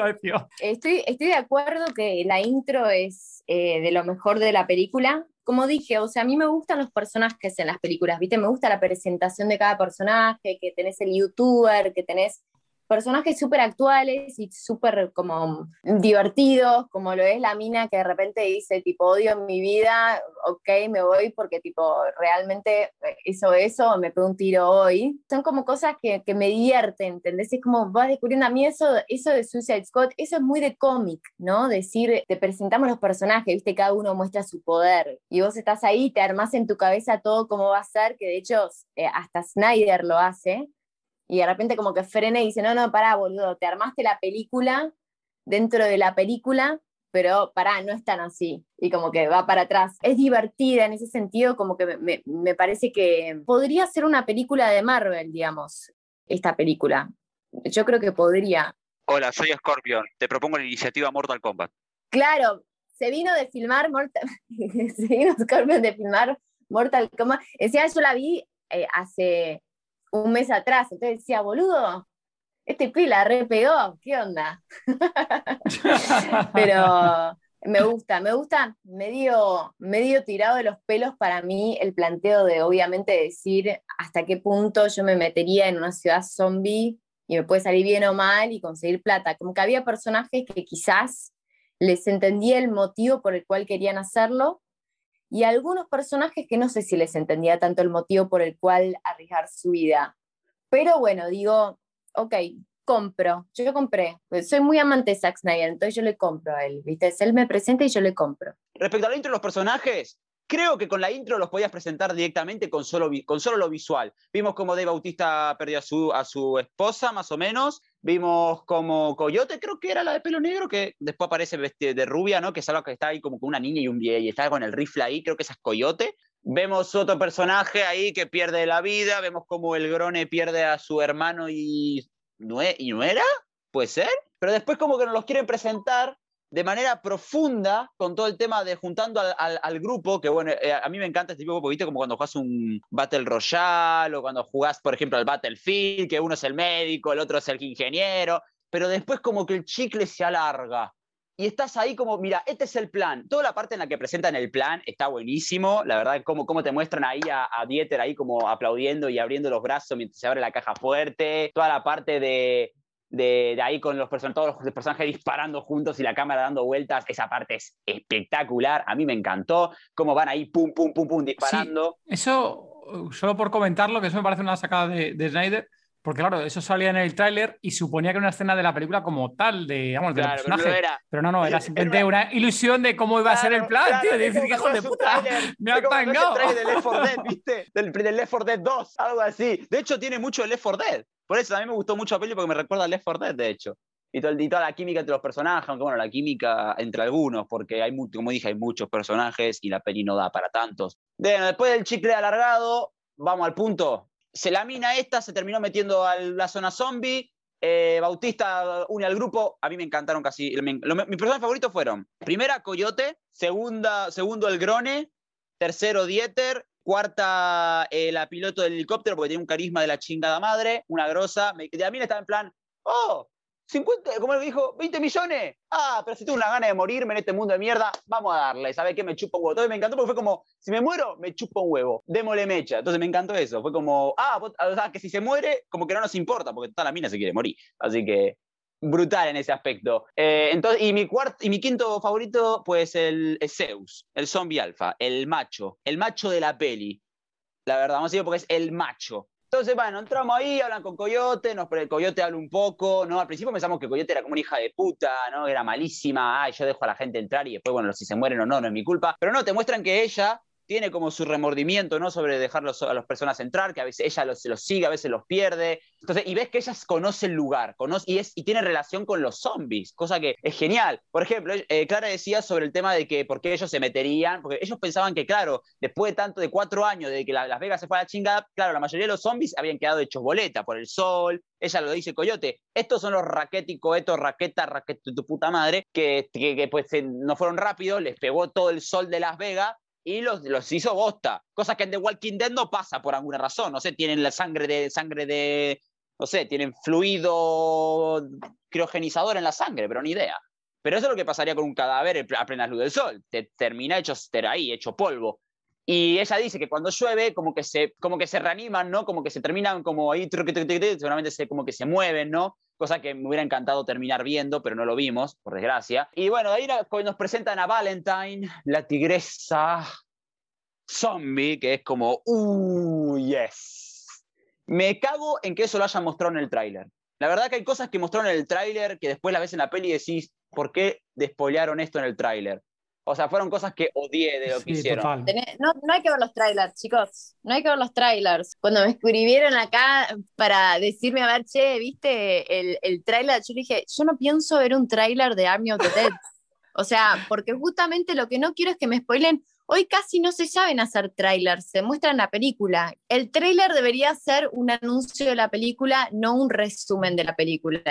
Estoy, estoy de acuerdo que la intro es eh, de lo mejor de la película. Como dije, o sea, a mí me gustan los personajes en las películas, ¿viste? Me gusta la presentación de cada personaje, que tenés el youtuber, que tenés personajes súper actuales y súper como divertidos, como lo es la mina que de repente dice, tipo, odio mi vida, ok, me voy porque, tipo, realmente hizo eso, me pegó un tiro hoy. Son como cosas que, que me divierten, ¿entendés? Es como vas descubriendo a mí eso, eso de Suicide Squad, eso es muy de cómic, ¿no? Decir, te presentamos los personajes, ¿viste? Cada uno muestra su poder y vos estás ahí, te armás en tu cabeza todo cómo va a ser, que de hecho eh, hasta Snyder lo hace y de repente como que frena y dice, no, no, pará, boludo, te armaste la película dentro de la película, pero pará, no es tan así. Y como que va para atrás. Es divertida en ese sentido, como que me, me parece que podría ser una película de Marvel, digamos, esta película. Yo creo que podría. Hola, soy Scorpion. Te propongo la iniciativa Mortal Kombat. Claro, se vino de filmar Mortal, <laughs> se vino Scorpion de filmar Mortal Kombat. Decía, yo la vi eh, hace un mes atrás. Entonces decía, boludo, este pila re pegó, ¿qué onda? <laughs> Pero me gusta, me gusta medio, medio tirado de los pelos para mí el planteo de obviamente decir hasta qué punto yo me metería en una ciudad zombie y me puede salir bien o mal y conseguir plata. Como que había personajes que quizás les entendía el motivo por el cual querían hacerlo, y algunos personajes que no sé si les entendía tanto el motivo por el cual arriesgar su vida. Pero bueno, digo, ok, compro, yo compré, pues soy muy amante de Zack Snyder, entonces yo le compro a él, ¿viste? Él me presenta y yo le compro. Respecto a la intro de los personajes, creo que con la intro los podías presentar directamente con solo, con solo lo visual. Vimos como Dave Bautista perdió a su, a su esposa, más o menos, Vimos como Coyote, creo que era la de pelo negro, que después aparece de rubia, ¿no? Que es algo que está ahí como con una niña y un y está con el rifle ahí, creo que esa es Coyote. Vemos otro personaje ahí que pierde la vida, vemos como el Grone pierde a su hermano y, ¿y no era? ¿Puede ser? Pero después como que nos los quieren presentar de manera profunda con todo el tema de juntando al, grupo, que bueno, eh, a mí me encanta este tipo de poquito como cuando jugás un Battle Royale o cuando jugás, por ejemplo, al Battlefield, que uno es el médico, el otro es el ingeniero, pero después como que el chicle se alarga. Y estás ahí como, mira, este es el plan. Toda la parte en la que presentan el plan está buenísimo. La verdad, como, como te muestran ahí a, a Dieter ahí como aplaudiendo y abriendo los brazos mientras se abre la caja fuerte. Toda la parte de, de, ahí con los, todos los personajes disparando juntos y la cámara dando vueltas, esa parte es espectacular, a mí me encantó, cómo van ahí pum, pum, pum, pum, disparando. eso, solo por comentarlo, que eso me parece una sacada de, de Snyder, porque claro, eso salía en el tráiler y suponía que era una escena de la película como tal, de, digamos, de personaje. Pero no, no, era simplemente una ilusión de cómo iba a ser el plan, tío. Dices, hijo de puta, me ha pangado. del Left 4 Dead, <laughs> ¿viste? Del, del Left 4 Dead 2, algo así. De hecho, tiene mucho de Left 4 Dead. Por eso también me gustó mucho la peli porque me recuerda a Left 4 Dead, de hecho. Y, toda la química entre los personajes, aunque bueno, la química entre algunos, porque hay, como dije, hay muchos personajes y la peli no da para tantos. Bueno, después del chicle alargado, vamos al punto. Se la mina esta, se terminó metiendo a la zona zombie. Eh, Bautista une al grupo. A mí me encantaron casi. mis personajes favoritos fueron: primera, Coyote. Segunda, segundo, el Grone. Tercero, Dieter Cuarta, eh, la piloto del helicóptero, porque tiene un carisma de la chingada madre, una grosa. Me, a mí estaba en plan, oh, 50, como él dijo, 20 millones. Ah, pero si tengo una gana de morirme en este mundo de mierda, vamos a darle. ¿Sabe qué? Me chupa un huevo. Entonces me encantó porque fue como, si me muero, me chupa un huevo. Démosle mecha. Entonces me encantó eso. Fue como, ah, o sea, que si se muere, como que no nos importa, porque toda la mina se quiere morir. Así que brutal en ese aspecto. Eh, entonces, y mi, cuarto, y mi quinto favorito, pues el, el Zeus, el zombie alfa, el macho, el macho de la peli. La verdad, vamos a decir porque es el macho. Entonces, bueno, entramos ahí, hablan con Coyote, nos, el Coyote habla un poco, ¿no? Al principio pensamos que Coyote era como una hija de puta, ¿no? Era malísima, ay, yo dejo a la gente entrar y después, bueno, si se mueren o no, no es mi culpa. Pero no, te muestran que ella tiene como su remordimiento, ¿no? Sobre dejarlos a las personas entrar, que a veces ella los, los sigue, a veces los pierde. Entonces, y ves que ella conoce el lugar, conoce, y, es, y tiene relación con los zombies, cosa que es genial. Por ejemplo, eh, Clara decía sobre el tema de que por qué ellos se meterían, porque ellos pensaban que, claro, después de tanto de cuatro años de que Las Vegas se fue a la chingada, claro, la mayoría de los zombies habían quedado hechos boleta por el sol. Ella lo dice Coyote, estos son los raquéticos, estos raquetas, raquetas tu puta madre, que, que, que pues no fueron rápidos, les pegó todo el sol de Las Vegas y los, los hizo bosta. Cosa que en The Walking Dead no pasa por alguna razón. No sé, tienen la sangre de, sangre de, no sé, tienen fluido criogenizador en la sangre, pero ni idea. Pero eso es lo que pasaría con un cadáver a plena luz del sol. Te termina hecho ahí, hecho polvo. Y ella dice que cuando llueve, como que se, como que se reaniman, ¿no? Como que se terminan como ahí, seguramente se, como que se mueven, ¿no? Cosa que me hubiera encantado terminar viendo, pero no lo vimos, por desgracia. Y bueno, ahí nos presentan a Valentine, la tigresa zombie, que es como, uh, yes. Me cago en que eso lo hayan mostrado en el tráiler. La verdad que hay cosas que mostraron en el tráiler que después la ves en la peli y decís, ¿por qué despolearon esto en el tráiler? O sea, fueron cosas que odié de lo que hicieron. No, no, hay que ver los trailers, chicos. No hay que ver los trailers. Cuando me escribieron acá para decirme, a ver, che, ¿viste el, el trailer? Yo dije, yo no pienso ver un trailer de Army of the Dead. o sea, porque justamente lo que no quiero es que me spoilen. Hoy casi no se saben hacer trailers, se muestran la película. El trailer debería ser un anuncio de la película, no un resumen de la película.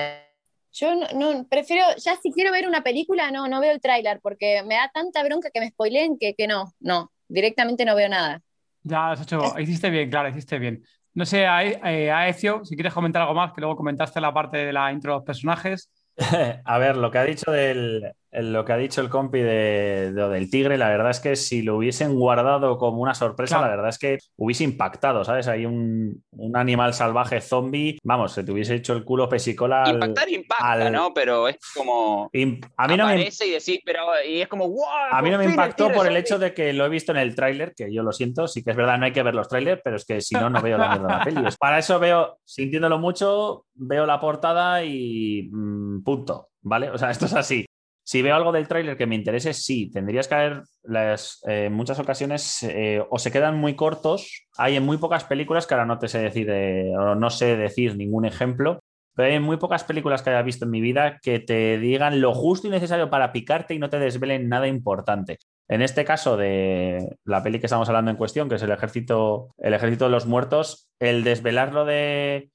Yo no, prefiero, ya si quiero ver una película, no, no veo el tráiler, porque me da tanta bronca que me spoileen que, que no, no, directamente no veo nada. Ya, has hecho, hiciste bien, claro, hiciste bien. No sé, eh, Aecio, si quieres comentar algo más, que luego comentaste la parte de la intro de los personajes. <laughs> A ver, lo que ha dicho del, lo que ha dicho el compi de, del tigre, la verdad es que si lo hubiesen guardado como una sorpresa, la verdad es que hubiese impactado, ¿sabes? Hay un, animal salvaje zombie, vamos, se te hubiese hecho el culo pesicola. Impactar impacta, ¿no? Pero es como. a mí no me. Y, decís, pero, y es como, wow. A mí no me impactó por el hecho de que lo he visto en el tráiler, que yo lo siento, sí que es verdad, no hay que ver los trailers, pero es que si no, no veo la mierda de la peli. Para eso veo, sintiéndolo mucho, veo la portada y mm, punto. ¿Vale? O sea, esto es así. Si veo algo del tráiler que me interese, sí, tendrías que haber las, eh, en muchas ocasiones eh, o se quedan muy cortos. Hay en muy pocas películas que ahora no te sé decir o no sé decir ningún ejemplo, pero hay muy pocas películas que haya visto en mi vida que te digan lo justo y necesario para picarte y no te desvelen nada importante. En este caso de la peli que estamos hablando en cuestión, que es el ejército, el ejército de los muertos, el desvelarlo de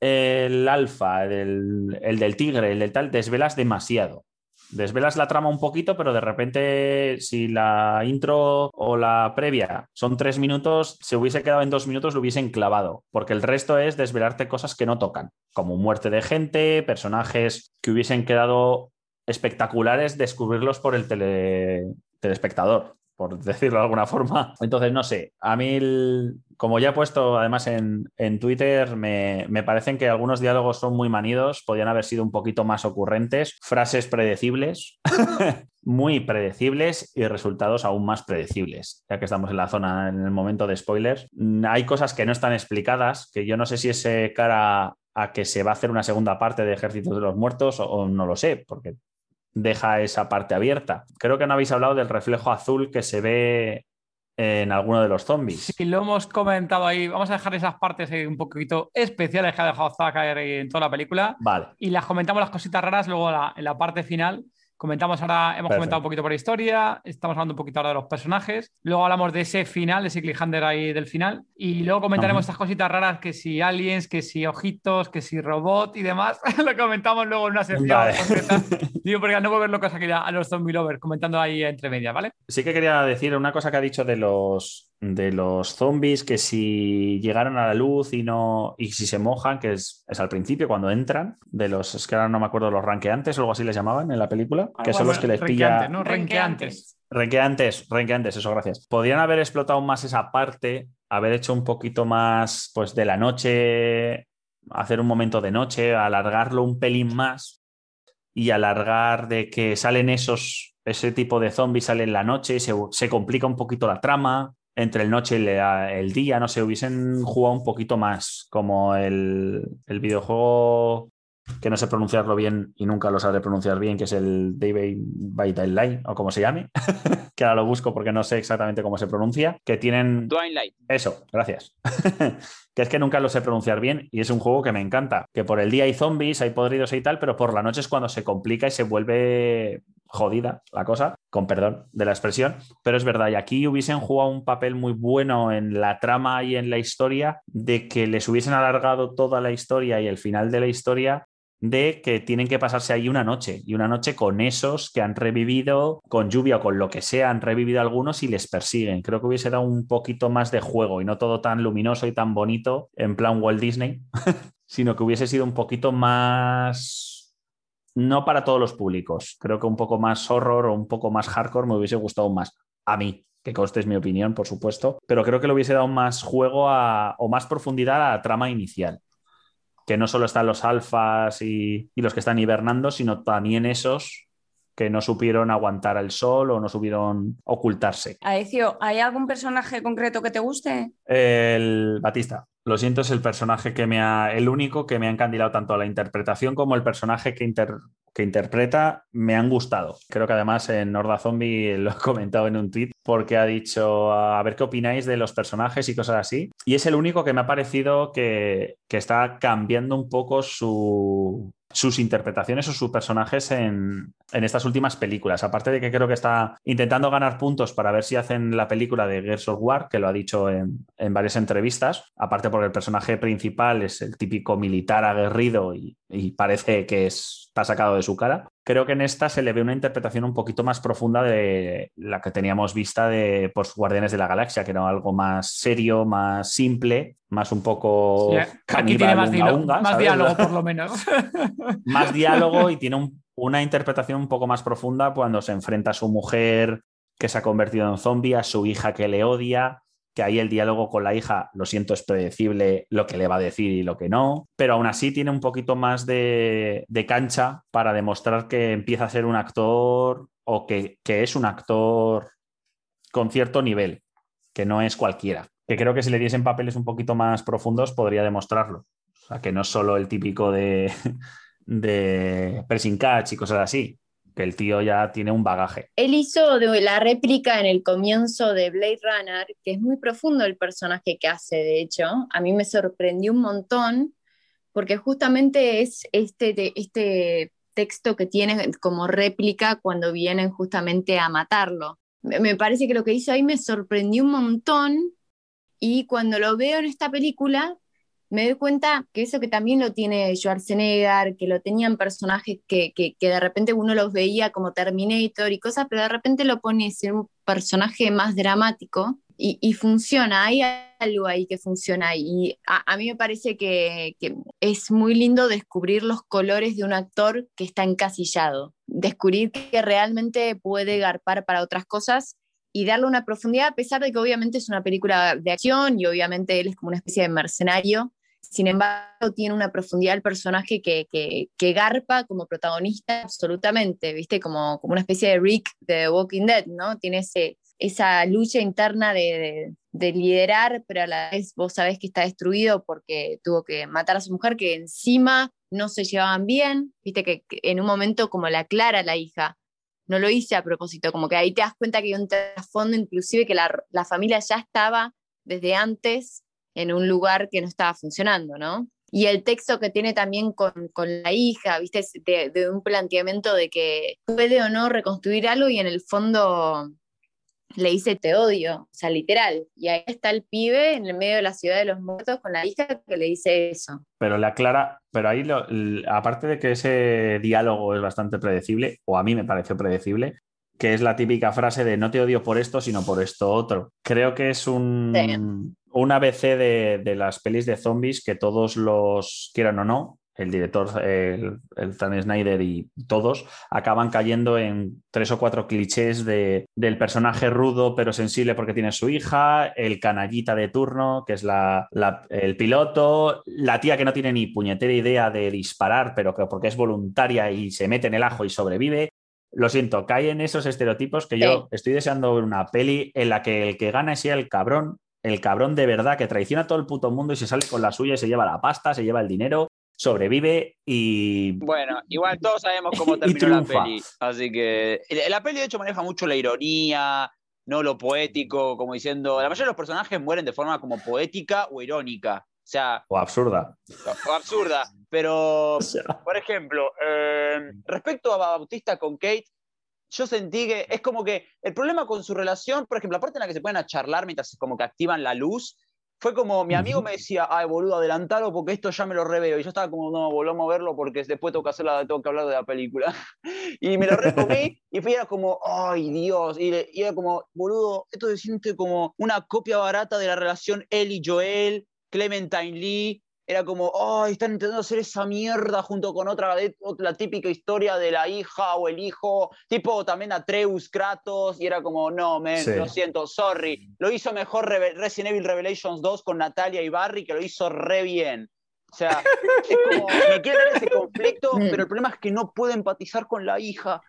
el alfa, el, el del tigre, el del tal, desvelas demasiado desvelas la trama un poquito, pero de repente, si la intro o la previa son tres minutos, se hubiese quedado en dos minutos, lo hubiesen clavado, porque el resto es desvelarte cosas que no tocan, como muerte de gente, personajes que hubiesen quedado espectaculares, descubrirlos por el telespectador por <laughs> decirlo de alguna forma. Entonces, no sé, a mí, como ya he puesto además en, Twitter, me, me, parecen que algunos diálogos son muy manidos, podían haber sido un poquito más ocurrentes, frases predecibles, <laughs> muy predecibles y resultados aún más predecibles, ya que estamos en la zona, en el momento de spoilers. Hay cosas que no están explicadas, que yo no sé si es cara a que se va a hacer una segunda parte de Ejércitos de los Muertos o no lo sé, porque deja esa parte abierta. Creo que no habéis hablado del reflejo azul que se ve en alguno de los zombies. Sí, lo hemos comentado ahí. Vamos a dejar esas partes un poquito especiales que ha dejado Zack en toda la película. Vale. Y las comentamos las cositas raras luego en la parte final. Comentamos ahora, hemos comentado un poquito por la historia, estamos hablando un poquito ahora de los personajes, luego hablamos de ese final, de ese cliffhanger ahí del final, y luego comentaremos estas cositas raras, que si aliens, que si ojitos, que si robot y demás, <laughs> lo comentamos luego en una sección <laughs> Digo, porque no ver locos aquí a los zombie lovers comentando ahí entre medias, ¿vale? Sí que quería decir una cosa que ha dicho de los de los zombies que si llegaron a la luz y no y si se mojan, que es, al principio cuando entran, de los es que ahora no me acuerdo los ranqueantes o algo así les llamaban en la película, que son los que les pilla ¿no? Renqueantes. Renqueantes, renqueantes, eso, gracias. Podrían haber explotado más esa parte, haber hecho un poquito más pues de la noche, hacer un momento de noche, alargarlo un pelín más y alargar de que salen esos, ese tipo de zombies, sale en la noche, se, se complica un poquito la trama, entre el noche y el día, no sé, hubiesen jugado un poquito más, como el, el videojuego que no sé pronunciarlo bien y nunca lo sabré pronunciar bien, que es el David by Daylight, o como se llame, <laughs> que ahora lo busco porque no sé exactamente cómo se pronuncia, que tienen... Twilight. Eso, gracias. <laughs> que es que nunca lo sé pronunciar bien y es un juego que me encanta, que por el día hay zombies, hay podridos y tal, pero por la noche es cuando se complica y se vuelve jodida la cosa, con perdón de la expresión, pero es verdad, y aquí hubiesen jugado un papel muy bueno en la trama y en la historia, de que les hubiesen alargado toda la historia y el final de la historia de que tienen que pasarse ahí una noche y una noche con esos que han revivido, con lluvia o con lo que sea, han revivido algunos y les persiguen. Creo que hubiese dado un poquito más de juego y no todo tan luminoso y tan bonito en plan Walt Disney, <laughs> sino que hubiese sido un poquito más... No para todos los públicos, creo que un poco más horror o un poco más hardcore me hubiese gustado más. A mí, que coste es mi opinión, por supuesto, pero creo que le hubiese dado más juego o más profundidad a la trama inicial que no solo están los alfas y, los que están hibernando, sino también esos que no supieron aguantar el sol o no supieron ocultarse. Aecio, ¿hay algún personaje concreto que te guste? El Batista. Lo siento, es el personaje que me ha. el único que me ha encandilado tanto a la interpretación como el personaje que, que interpreta me han gustado. Creo que además en Norda Zombie <laughs> lo he comentado en un tweet porque ha dicho a ver qué opináis de los personajes y cosas así. Y es el único que me ha parecido que, que está cambiando un poco su, sus interpretaciones o sus personajes en, estas últimas películas. Aparte de que creo que está intentando ganar puntos para ver si hacen la película de Gears of War, que lo ha dicho en, varias entrevistas. Aparte porque el personaje principal es el típico militar aguerrido y, y parece que está sacado de su cara. Creo que en esta se le ve una interpretación un poquito más profunda de la que teníamos vista de pues, Guardianes de la Galaxia, que era algo más serio, más simple, más un poco aquí tiene más, diálogo, por lo <laughs> menos. más diálogo y tiene <laughs> una interpretación un poco más profunda cuando se enfrenta a su mujer que se ha convertido en zombie, a su hija que le odia, que ahí el diálogo con la hija, lo siento, es predecible lo que le va a decir y lo que no, pero aún así tiene un poquito más de, cancha para demostrar que empieza a ser un actor o que, es un actor con cierto nivel, que no es cualquiera. Que creo que si le diesen papeles un poquito más profundos podría demostrarlo. O sea, que no es solo el típico de, <laughs> de pressing catch y cosas así que el tío ya tiene un bagaje. Él hizo la réplica en el comienzo de Blade Runner, que es muy profundo el personaje que hace, de hecho. A mí me sorprendió un montón, porque justamente es este, este texto que tiene como réplica cuando vienen justamente a matarlo. Me parece que lo que hizo ahí me sorprendió un montón y cuando lo veo en esta película me doy cuenta que eso que también lo tiene Schwarzenegger, que lo tenían personajes que, que, de repente uno los veía como Terminator y cosas, pero de repente lo pone en un personaje más dramático y, y, funciona, hay algo ahí que funciona y a, a mí me parece que, que, es muy lindo descubrir los colores de un actor que está encasillado, descubrir que realmente puede garpar para otras cosas y darle una profundidad, a pesar de que obviamente es una película de acción y obviamente él es como una especie de mercenario, sin embargo, tiene una profundidad el personaje que, que, garpa como protagonista absolutamente, ¿viste? Como, como una especie de Rick de Walking Dead, ¿no? Tiene ese, esa lucha interna de, de, liderar, pero a la vez vos sabés que está destruido porque tuvo que matar a su mujer, que encima no se llevaban bien, ¿viste? Que, en un momento como la Clara, la hija, no lo hice a propósito, como que ahí te das cuenta que hay un trasfondo, inclusive que la, la familia ya estaba desde antes en un lugar que no estaba funcionando, ¿no? Y el texto que tiene también con, con la hija, ¿viste? De, un planteamiento de que puede o no reconstruir algo y en el fondo le dice te odio, o sea, literal. Y ahí está el pibe en el medio de la ciudad de los muertos con la hija que le dice eso. Pero le aclara, pero ahí, lo, aparte de que ese diálogo es bastante predecible, o a mí me pareció predecible, que es la típica frase de no te odio por esto, sino por esto otro. Creo que es un, un ABC de, las pelis de zombies que todos los, quieran o no, el director, el, el Snyder y todos acaban cayendo en tres o cuatro clichés de, del personaje rudo pero sensible porque tiene su hija, el canallita de turno, que es la, la- el piloto, la tía que no tiene ni puñetera idea de disparar, pero que porque es voluntaria y se mete en el ajo y sobrevive. Lo siento, cae en esos estereotipos que yo estoy deseando ver una peli en la que el que gana sea el cabrón, el cabrón de verdad que traiciona a todo el puto mundo y se sale con la suya y se lleva la pasta, se lleva el dinero, sobrevive y Bueno, igual todos sabemos cómo <laughs> terminó la peli. Así que la la peli de hecho maneja mucho la ironía, no lo poético, como diciendo, la mayoría de los personajes mueren de forma como poética o irónica. O sea, o absurda. o absurda. Pero, <laughs> O sea, por ejemplo, eh, respecto a Bautista con Kate, yo sentí que es como que el problema con su relación, por ejemplo, la parte en la que se pueden a charlar mientras como que activan la luz, fue como mi amigo me decía, ay, boludo, adelantalo porque esto ya me lo reveo. Y yo estaba como, no, volvamos a verlo porque después tengo que, hacerla, tengo que hablar de la película. <laughs> y me lo recomí y fui era como, ay, Dios. Y, le- y era como, boludo, esto se siente como una copia barata de la relación él y Joel, Clementine Lee. Era como, ay, están intentando hacer esa mierda junto con otra, la típica historia de la hija o el hijo, tipo también Atreus, Kratos, y era como, no, men, Sí. lo siento, sorry. Lo hizo mejor Reve- Resident Evil Revelations 2 con Natalia y Barry, que lo hizo re bien. O sea, es como, <laughs> me quiere dar ese conflicto, Mm. pero el problema es que no puedo empatizar con la hija.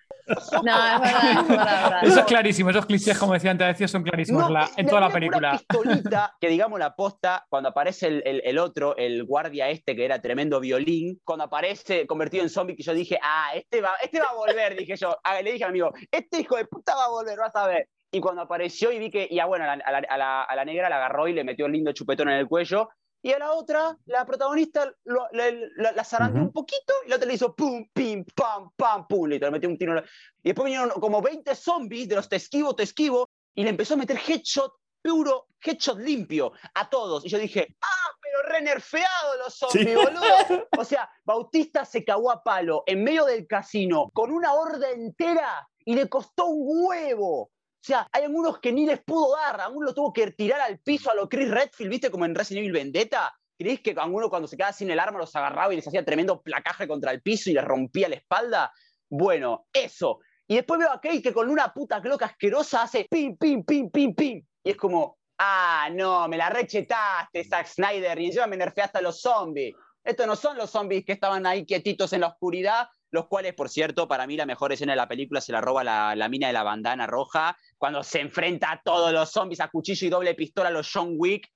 No, es verdad, es verdad, es verdad. Eso es clarísimo, esos clichés, como decía antes, son clarísimos No, en, la- toda la una película. pistolita que digamos la posta, cuando aparece el, el- el otro, el guardia este que era tremendo violín, cuando aparece convertido en zombie, que yo dije, ah, este va, este va a volver, dije yo. Ah, le dije al amigo, este hijo de puta va a volver, vas a ver. Y cuando apareció y vi que, y ah, bueno, a la, a la- a la- a la negra la agarró y le metió el lindo chupetón en el cuello. Y a la otra, la protagonista, lo- le- la, la zarandeó Ujú. un poquito y la otra le hizo pum, pim, pam, pam, pum, y le metió un tiro. la- Y después vinieron como 20 zombies de los te esquivo, te esquivo, y le empezó a meter headshot puro, headshot limpio a todos. Y yo dije, ah, pero re nerfeado los zombies, Sí. boludo. <laughs> O sea, Bautista se cagó a palo en medio del casino con una horda entera y le costó un huevo. Sea, hay algunos que ni les pudo dar, algunos lo tuvo que tirar al piso a lo Chris Redfield, ¿viste? Como en Resident Evil Vendetta. ¿Crees que alguno cuando se quedaba sin el arma los agarraba y les hacía tremendo placaje contra el piso y les rompía la espalda? Bueno, eso. Y después veo a Kate que con una puta cloca asquerosa hace pim, pim, pim, pim, pim. Y es como, ah, no, me la rechetaste, Zack Snyder, y encima me nerfeaste a los zombies. Estos no son los zombies que estaban ahí quietitos en la oscuridad, los cuales, por cierto, para mí la mejor escena de la película se la roba la, la mina de la bandana roja, cuando se enfrenta a todos los zombies a cuchillo y doble pistola a los John Wick.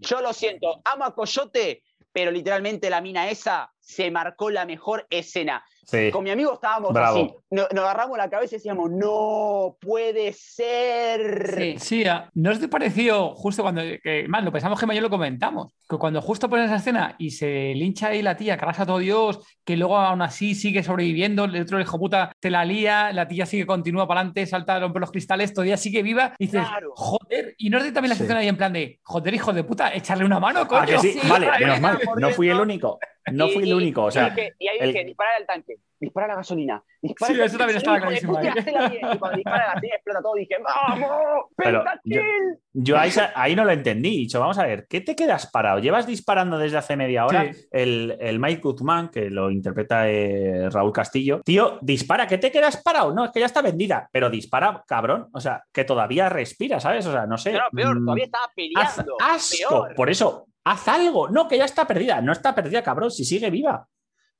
Yo lo siento, amo a Coyote, pero literalmente la mina esa se marcó la mejor escena. sí. Con mi amigo estábamos Bravo. así, no- nos agarramos la cabeza y decíamos, no puede ser. Sí. Sí, a- ¿no os te pareció justo cuando, que, más, lo pensamos que yo lo comentamos, que cuando justo pones esa escena y se lincha ahí la tía, que arrasa a todo Dios, que luego aún así sigue sobreviviendo, el otro hijo puta te la lía, la tía sigue, continúa para adelante, salta, rompe los cristales, todavía sigue viva, y dices, Claro. joder, y no es de también la Sí. sección ahí en plan de, joder, hijo de puta, echarle una mano, Ah, coño. que sí, Sí. <laughs> vale, menos mal. No fui el único. No Y- fui el único. O y sea, y el- dije, disparar al tanque, disparar a la gasolina. Dispara Sí, eso también estaba clarísimo ahí. bien. Y cuando dispara la gasolina explota todo, dije, ¡vamos! Pero ¡Pentakill! Yo ahí, sa- ahí no lo entendí. Dicho, vamos a ver, ¿qué te quedas parado? Llevas disparando desde hace media hora. Sí. El, el Mike Guzmán, que lo interpreta eh, Raúl Castillo. Tío, dispara, ¿qué te quedas parado? No, es que ya está vendida. Pero dispara, cabrón. O sea, que todavía respira, ¿sabes? O sea, no sé. No, peor, Mm, todavía estaba haz peleando. asco. Peor. Por eso, haz algo. No, que ya está perdida. No está perdida, cabrón. Si sigue viva.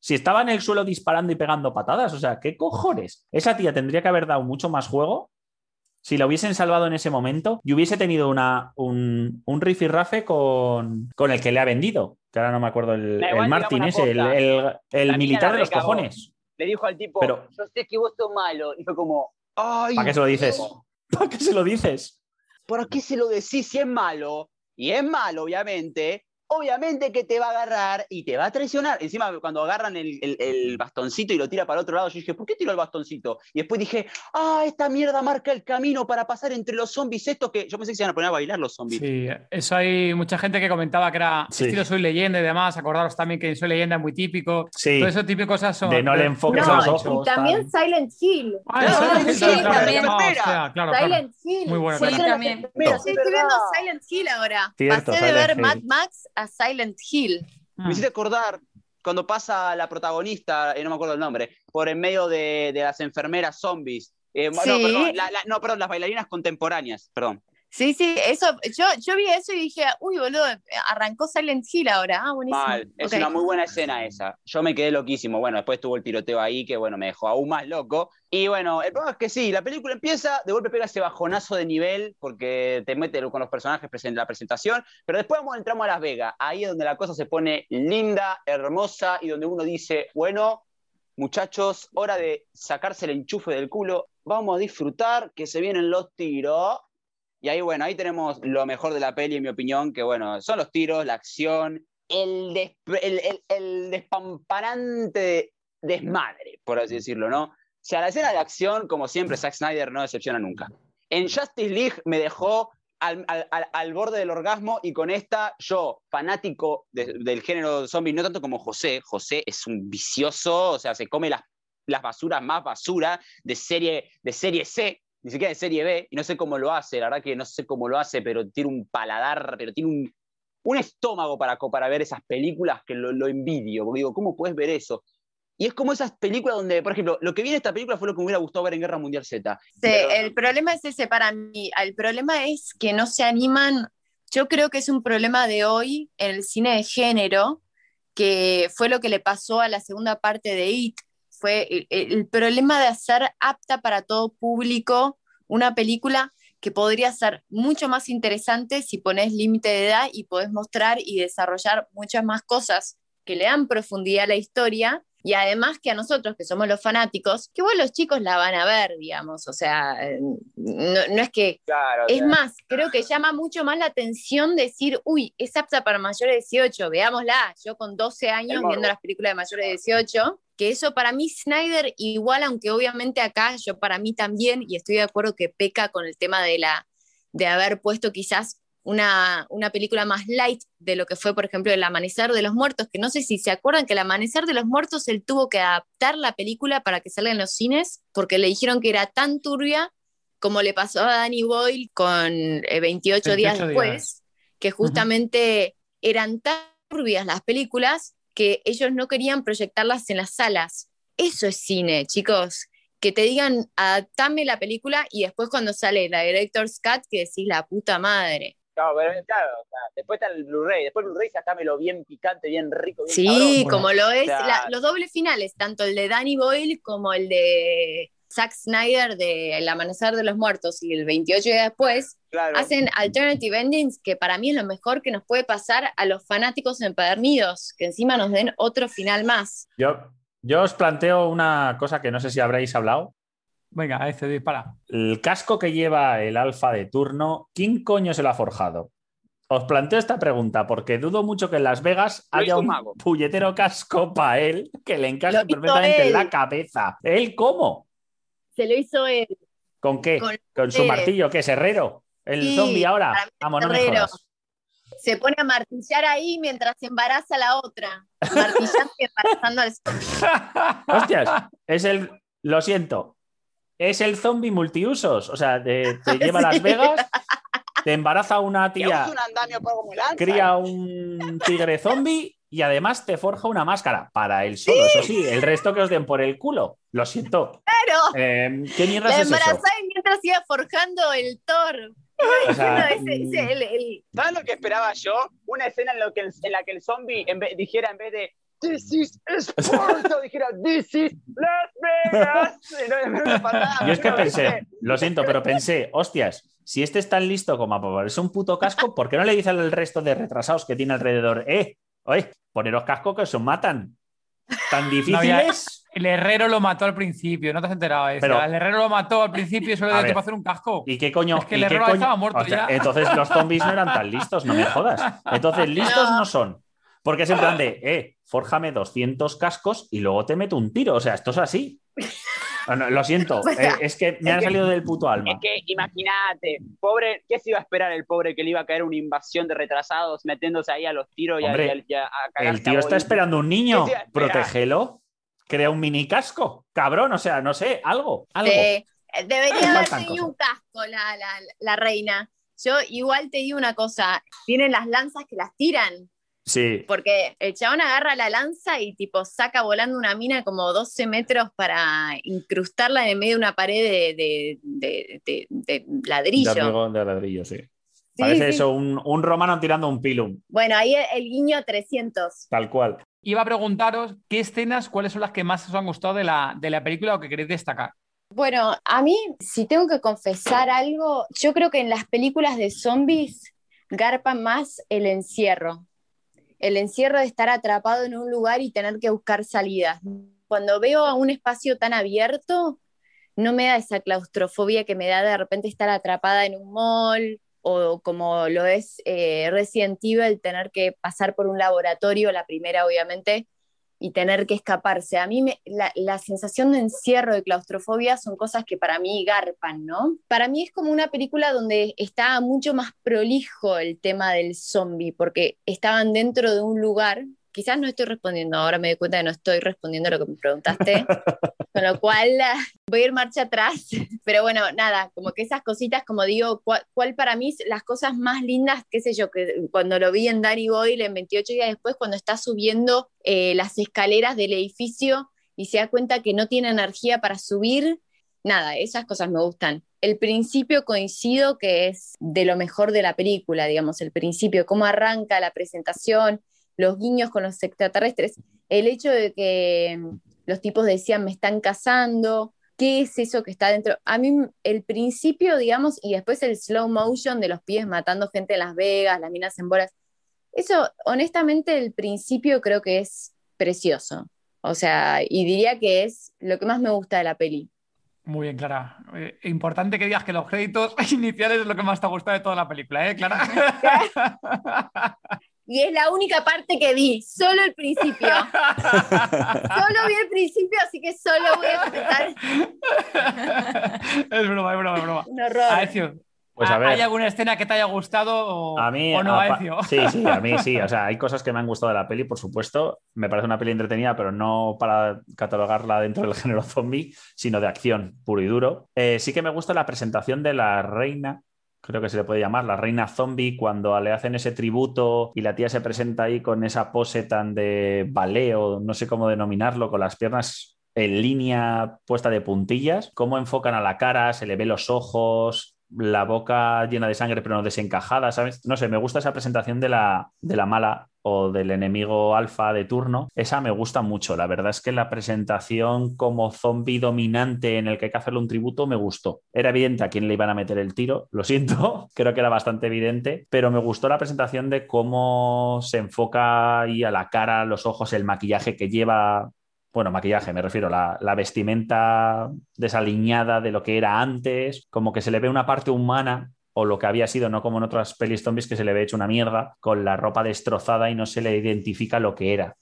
Si estaba en el suelo disparando y pegando patadas. O sea, ¿qué cojones? Esa tía tendría que haber dado mucho más juego si la hubiesen salvado en ese momento y hubiese tenido una, un, un rifirrafe con, con el que le ha vendido. Que ahora no me acuerdo el, el digamos ese, el, el- militar de los cojones. Le dijo al tipo, Pero- yo sé que vos sos malo. Y fue como, ¡ay! ¿Para qué se lo dices? ¿Para qué se lo dices? ¿Por qué se lo decís si es malo? Y es malo, obviamente. Obviamente que te va a agarrar y te va a traicionar. Encima, cuando agarran el, el- el bastoncito y lo tira para el otro lado, yo dije, ¿por qué tiró el bastoncito? Y después dije, ah, esta mierda marca el camino para pasar entre los zombies estos que yo pensé que se iban a poner a bailar los zombies. Sí, eso hay mucha gente que comentaba que era Sí. estilo Soy Leyenda y demás. Acordaros también que en Soy Leyenda es muy típico. Sí. Todo tipo de cosas son. De no le enfoques No, a los y ojos. también Silent Hill. Ah, eso sí, claro, también. no, claro. Silent Hill. Muy bueno, Sí, también. primeros. Sí, estoy viendo. Silent Hill ahora. Cierto, Pasé de Silent ver Hill. Mad Max a Silent Hill. Me hiciste acordar cuando pasa la protagonista, eh, no me acuerdo el nombre, por en medio de, de las enfermeras zombies. Eh, no, Sí. perdón, la- la- no, perdón, las bailarinas contemporáneas, perdón. Sí, sí, eso, yo, yo vi eso y dije, uy, boludo, arrancó Silent Hill ahora. Ah, buenísimo. Mal, es una muy buena escena esa. Yo me quedé loquísimo. Bueno, después tuvo el tiroteo ahí que, bueno, me dejó aún más loco. Y bueno, el problema es que sí, la película empieza, de golpe pega ese bajonazo de nivel porque te mete con los personajes en la presentación, pero después vamos, entramos a Las Vegas. Ahí es donde la cosa se pone linda, hermosa y donde uno dice, bueno, muchachos, hora de sacarse el enchufe del culo, vamos a disfrutar que se vienen los tiros. Y ahí, bueno, ahí tenemos lo mejor de la peli, en mi opinión, que bueno, son los tiros, la acción, el, des- el, el- despamparante desmadre, por así decirlo, ¿no? O sea, la escena de acción, como siempre, Zack Snyder no decepciona nunca. En Justice League me dejó al, al- al- borde del orgasmo y con esta, yo, fanático de- del género zombie, no tanto como José, José es un vicioso, o sea, se come las, las basuras más basura de serie, de serie C, ni siquiera de serie B, y no sé cómo lo hace, la verdad que no sé cómo lo hace, pero tiene un paladar, pero tiene un, un estómago para, para ver esas películas que lo, lo envidio, porque digo, ¿cómo puedes ver eso? Y es como esas películas donde, por ejemplo, lo que viene esta película fue lo que me hubiera gustado ver en Guerra Mundial Z. Sí, Pero- el problema es ese para mí. El problema es que no se animan. Yo creo que es un problema de hoy en el cine de género, que fue lo que le pasó a la segunda parte de It. Fue el, el problema de hacer apta para todo público una película que podría ser mucho más interesante si pones límite de edad y podés mostrar y desarrollar muchas más cosas que le dan profundidad a la historia y además que a nosotros, que somos los fanáticos, que vos los chicos la van a ver, digamos, o sea, eh, no, no es que... Claro, Es claro. más, creo que llama mucho más la atención decir, uy, es apta para mayores de 18, veámosla, yo con 12 El años viendo las películas de mayores de 18, que eso para mí Snyder igual, aunque obviamente acá yo para mí también, y estoy de acuerdo que peca con el tema de, la, de haber puesto quizás una, una película más light de lo que fue, por ejemplo, El Amanecer de los Muertos, que no sé si se acuerdan que El Amanecer de los Muertos él tuvo que adaptar la película para que salga en los cines, porque le dijeron que era tan turbia como le pasó a Danny Boyle con eh, 28, 28 días días. después, que justamente eran tan turbias las películas que ellos no querían proyectarlas en las salas. Eso es cine, chicos. Que te digan, adaptame la película y después cuando sale la Director's Cut, que decís la puta madre. Claro, pero claro, o sea, después está el Blu-ray, después el Blu-ray sacámelo bien picante, bien rico, bien Sí, como lo es O sea, la- los dobles finales, tanto el de Danny Boyle como el de Zack Snyder de El Amanecer de los Muertos y el 28 días después, claro. hacen alternative endings que para mí es lo mejor que nos puede pasar a los fanáticos empedernidos, que encima nos den otro final más. Yo, yo os planteo una cosa que no sé si habréis hablado. Venga, este dispara. El casco que lleva el alfa de turno, ¿quién coño se lo ha forjado? Os planteo esta pregunta porque dudo mucho que en Las Vegas Lo haya un mago. puñetero casco para él que le encaje perfectamente en la cabeza. ¿Él cómo? Se lo hizo él. ¿Con qué? Con ¿Con su martillo? ¿Qué es herrero? ¿El Sí, zombie ahora? Vamos, no me herrero. jodas. Se pone a martillar ahí mientras embaraza a la otra. Martillando y embarazando al <laughs> Hostias, es el. Lo siento. Es el zombie multiusos. O sea, te, te <laughs> lleva a Las. Vegas, te embaraza una tía, un andamio lanza. cría un tigre zombie y además te forja una máscara para él solo. Eso sí, el resto que os den por el culo. Lo siento. Claro, Eh, ¿Qué mierda es eso? mientras iba forjando el Thor. O sea, Bueno, ese- ese- el- el- ¿Sabes lo que esperaba yo? Una escena en, lo que el- en la que el zombie en vez- dijera en vez de This is Sparta, dijera This is Las Vegas. No, Yo es que ¿no? pensé, lo siento, pero pensé, hostias, si este es tan listo como para ponerse un puto casco, ¿por qué no le dice al resto de retrasados que tiene alrededor, eh, oye, poneros casco que os matan? ¿Tan No difíciles? El herrero lo mató al principio, no te has enterado. de eso? Pero- el herrero lo mató al principio y solo A le dio ver. tiempo a hacer un casco. ¿Y qué coño? Es que el herrero coño- estaba muerto o sea, ya. Entonces los zombies no eran tan listos, no me jodas. <laughs> Entonces listos No. no son. Porque es en plan de, eh, fórjame 200 cascos y luego te meto un tiro. O sea, esto es así. Lo siento, <laughs> O sea, eh, es que me es han que- salido del puto alma. Es que imagínate, pobre, ¿qué se iba a esperar el pobre que le iba a caer una invasión de retrasados metiéndose ahí a los tiros y a, Hombre, y a- y a- El tío está esperando un niño. Protégelo. Crea un mini casco. Cabrón, o sea, no sé, algo. algo. debería haber tenido un casco la, la- la reina. Yo igual te digo una cosa, tienen las lanzas que las tiran. Sí, Porque el chabón agarra la lanza y tipo saca volando una mina como 12 metros para incrustarla en el medio de una pared de, de- de- de- de de ladrillo. de ladrillo, sí. Sí, Parece sí. eso, un, un romano tirando un pilum, Bueno, ahí el, el guiño 300. tal cual. Iba a preguntaros qué escenas, cuáles son las que más os han gustado de la, de la película o que queréis destacar. Bueno, a mí, si tengo que confesar algo, yo creo que en las películas de zombies garpa más el encierro. El encierro de estar atrapado en un lugar y tener que buscar salidas. Cuando veo a un espacio tan abierto, no me da esa claustrofobia que me da de repente estar atrapada en un mall o como lo es eh, Resident Evil, tener que pasar por un laboratorio, la primera obviamente, y tener que escaparse. A mí me- la, sensación de encierro, de claustrofobia, son cosas que para mí garpan, ¿no? Para mí es como una película donde está mucho más prolijo el tema del zombie, porque estaban dentro de un lugar. Quizás no estoy respondiendo, ahora me doy cuenta que no estoy respondiendo lo que me preguntaste, con lo cual <laughs> voy a ir marcha atrás. <laughs> Pero bueno, nada, como que esas cositas, como digo, cuál, cuál para mí las cosas más lindas, qué sé yo, que cuando lo vi en Danny Boyle en 28 días después, cuando está subiendo eh, las escaleras del edificio y se da cuenta que no tiene energía para subir, nada, esas cosas me gustan. El principio coincido que es de lo mejor de la película, digamos, el principio, cómo arranca la presentación, los guiños con los extraterrestres, el hecho de que mm, los tipos decían me están cazando, ¿qué es eso que está dentro? A mí el principio, digamos, y después el slow motion de los pies matando gente en Las Vegas, las minas en bolas, eso honestamente el principio creo que es precioso. O sea, y diría que es lo que más me gusta de la peli. Muy bien, Clara. Eh, importante que digas que los créditos <laughs> iniciales es lo que más te ha gustado de toda la película, ¿eh, Clara? <laughs> Y es la única parte que vi, solo el principio. <laughs> Solo vi el principio, así que solo voy a empezar es broma, es broma, es broma. un horror. Aecio, Pues a ver. ¿hay alguna escena que te haya gustado o, A mí, o no, Aecio? sí, sí, a mí sí. O sea, <laughs> hay cosas que me han gustado de la peli, por supuesto. Me parece una peli entretenida, pero no para catalogarla dentro del género zombie, sino de acción puro y duro. Eh, sí que me gusta la presentación de la reina, creo que se le puede llamar, la reina zombie, cuando le hacen ese tributo y la tía se presenta ahí con esa pose tan de baleo, no sé cómo denominarlo, con las piernas en línea puesta de puntillas, cómo enfocan a la cara, se le ve los ojos, la boca llena de sangre pero no desencajada, ¿sabes? No sé, me gusta esa presentación de la, de la mala o del enemigo alfa de turno. Esa me gusta mucho. La verdad es que la presentación como zombie dominante en el que hay que hacerle un tributo me gustó. Era evidente a quién le iban a meter el tiro, lo siento, <laughs> creo que era bastante evidente, pero me gustó la presentación de cómo se enfoca ahí a la cara, los ojos, el maquillaje que lleva bueno, maquillaje, me refiero, la, la, vestimenta desaliñada de lo que era antes, como que se le ve una parte humana o lo que había sido, no como en otras pelis zombies que se le ve hecho una mierda, con la ropa destrozada y no se le identifica lo que era.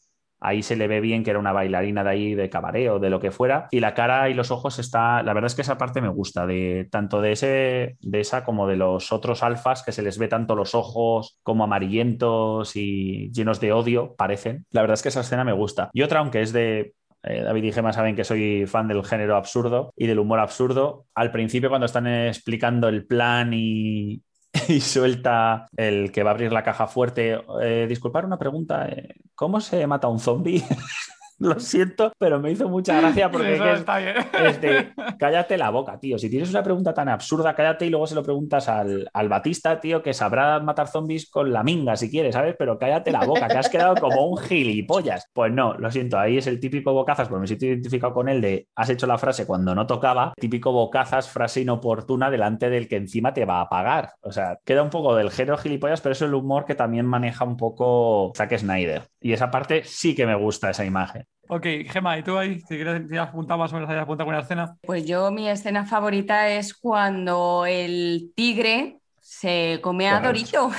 Ahí se le ve bien que era una bailarina de ahí de cabaret o de lo que fuera. Y la cara y los ojos está. La verdad es que esa parte me gusta, de tanto de ese, de esa como de los otros alfas, que se les ve tanto los ojos como amarillentos y llenos de odio, parecen. La verdad es que esa escena me gusta. Y otra, aunque es de eh, David y Gemma saben que soy fan del género absurdo y del humor absurdo. Al principio, cuando están explicando el plan y, <laughs> suelta el que va a abrir la caja fuerte, eh, disculpar una pregunta, eh, ¿cómo se mata un zombie? <laughs> Lo siento, pero me hizo mucha gracia porque Eso es, está bien. es de <laughs> cállate la boca, tío. Si tienes una pregunta tan absurda, cállate y luego se lo preguntas al, al Batista, tío, que sabrá matar zombies con la minga si quieres, ¿sabes? Pero cállate la boca, que has quedado como un gilipollas. Pues no, lo siento, ahí es el típico bocazas, porque me siento identificado con él de has hecho la frase cuando no tocaba, típico bocazas, frase inoportuna delante del que encima te va a pagar. O sea, queda un poco del género gilipollas, pero es el humor que también maneja un poco Zack Snyder. Y esa parte sí que me gusta, esa imagen. Ok, Gemma, ¿y tú ahí? Si quieres, si has apuntado más o menos, hayas apuntado con una escena. Pues yo mi escena favorita es cuando el tigre se come a. Dorito.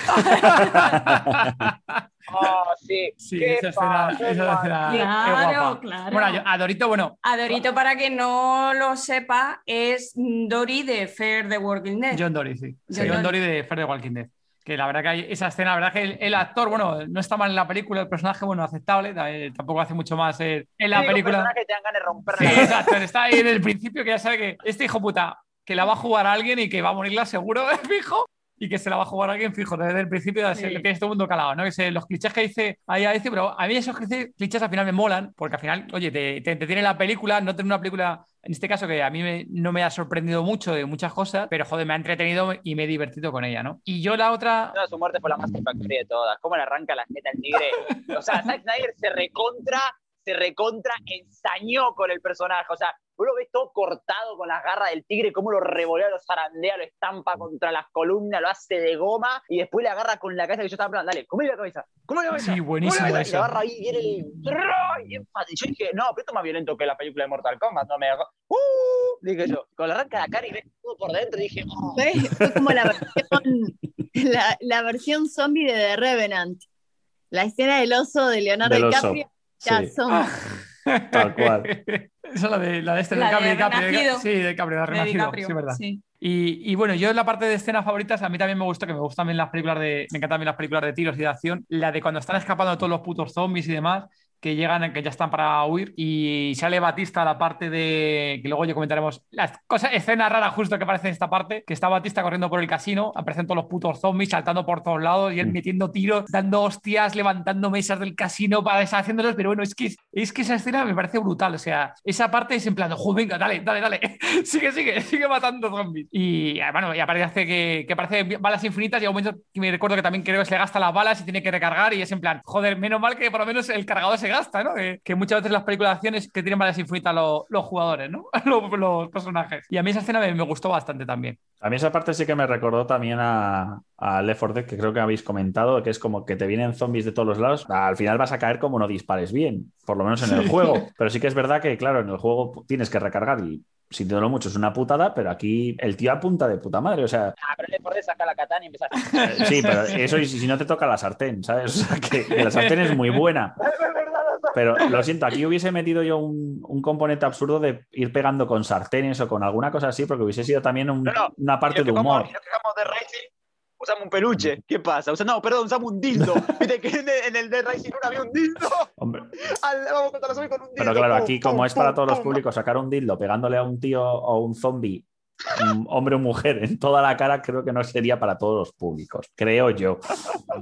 Oh, <laughs> sí. Sí, Qué esa escena, esa escena es Claro, claro. Bueno, yo- a Dorito, bueno, A Dorito, para que no lo sepa, es Dory de Fair the Working Dead. John Dory, sí. John John Dory. Dory de Fear the Walking Dead. Que la verdad que hay esa escena, la verdad que el, el actor, bueno, no está mal en la película, el personaje, bueno, aceptable, eh, tampoco hace mucho más eh, en la película. que te de romper Sí, exacto, está ahí en el principio que ya sabe que este hijo puta, que la va a jugar a alguien y que va a morirla seguro, <laughs> fijo. Y que se la va a jugar alguien fijo desde el principio, así Sí. que tienes todo el mundo calado, ¿no? Que se- los clichés que dice ahí a decir, pero a mí esos clichés, clichés al final me molan, porque al final, oye, te, te entretiene la película, no tener una película, en este caso, que a mí me- no me ha sorprendido mucho de muchas cosas, pero joder, me ha entretenido y me he divertido con ella, ¿no? Y yo la otra, No, su muerte fue la más satisfactoria de todas. ¿Cómo le arranca la jeta al tigre? O sea, Zack Snyder se recontra, se recontra ensañó con el personaje. O sea, vos lo ves todo cortado con las garras del tigre, cómo lo revolea, lo zarandea, lo estampa contra las columnas, lo hace de goma y después le agarra con la cabeza que yo estaba hablando, dale, comele la cabeza, comele la cabeza. Sí, buenísimo cabeza", eso. Y le agarra ahí, viene el... y. Yo dije, no, pero esto es más violento que la película de Mortal Kombat, no me dejó. ¡Uh! Dije yo, con la arranca la cara y ves todo por dentro, dije, oh. Fue, fue como la versión, la, la versión zombie de The Revenant. La escena del oso de Leonardo Del oso. Ah, DiCaprio. Ya son. Tal cual. Esa es la de, la de este, La de de DiCaprio, Renacido. Sí, de DiCaprio, de de Renacido, DiCaprio. sí, verdad. Sí. Y, y bueno, yo en la parte de escenas favoritas, a mí también me gustó, que me gustan también las películas de. Me encantan también las películas de tiros y de acción. La de cuando están escapando de todos los putos zombies y demás, que llegan, que ya están para huir. Y sale Batista a la parte de. Que luego ya comentaremos las cosas, escenas raras justo que aparece en esta parte. Que está Batista corriendo por el casino, aparecen todos los putos zombies saltando por todos lados y él Mm. metiendo tiros, dando hostias, levantando mesas del casino para deshaciéndolos. Pero bueno, es que, es que esa escena me parece brutal. O sea, esa parte es en plan, joder, venga, dale, dale, dale. <laughs> sigue, sigue, sigue matando zombies. Y ah, bueno, y aparece que, que parece balas infinitas y a un momento que me recuerdo que también creo que se le gasta las balas y tiene que recargar y es en plan, joder, menos mal que por lo menos el cargador se gasta, ¿no? Que, que muchas veces las películas de que tienen balas infinitas los, los jugadores, ¿no? <laughs> los, los personajes. Y a mí esa escena me, me gustó bastante también. A mí esa parte sí que me recordó también a, a Left 4 Dead, que creo que habéis comentado, que es como que te vienen zombies de todos los lados. Al final vas a caer como no dispares bien, por lo menos en el <laughs> juego. Pero sí que es verdad que, claro, en el juego tienes que recargar y sintiéndolo mucho es una putada, pero aquí el tío apunta de puta madre. O sea, Ah, pero le por sacar la katana y empezar a... <laughs> eh, sí, pero eso y si no te toca la sartén, ¿sabes? <laughs> O sea, que, que la sartén es muy buena. <laughs> Pero lo siento, aquí hubiese metido yo un, un componente absurdo de ir pegando con sartenes o con alguna cosa así, porque hubiese sido también un- No, no, una parte de humor. y nos quejamos de Racing, usamos un peluche. ¿Qué pasa? Usa- no, perdón, usamos un dildo. <laughs> <laughs> Viste que en el, en el de Racing 1 había un dildo. Hombre, <laughs> Al- vamos zombies con un dildo. Pero claro, aquí como es para todos los públicos, sacar un dildo pegándole a un tío o un zombie, hombre o mujer, en toda la cara, creo que no sería para todos los públicos, creo yo.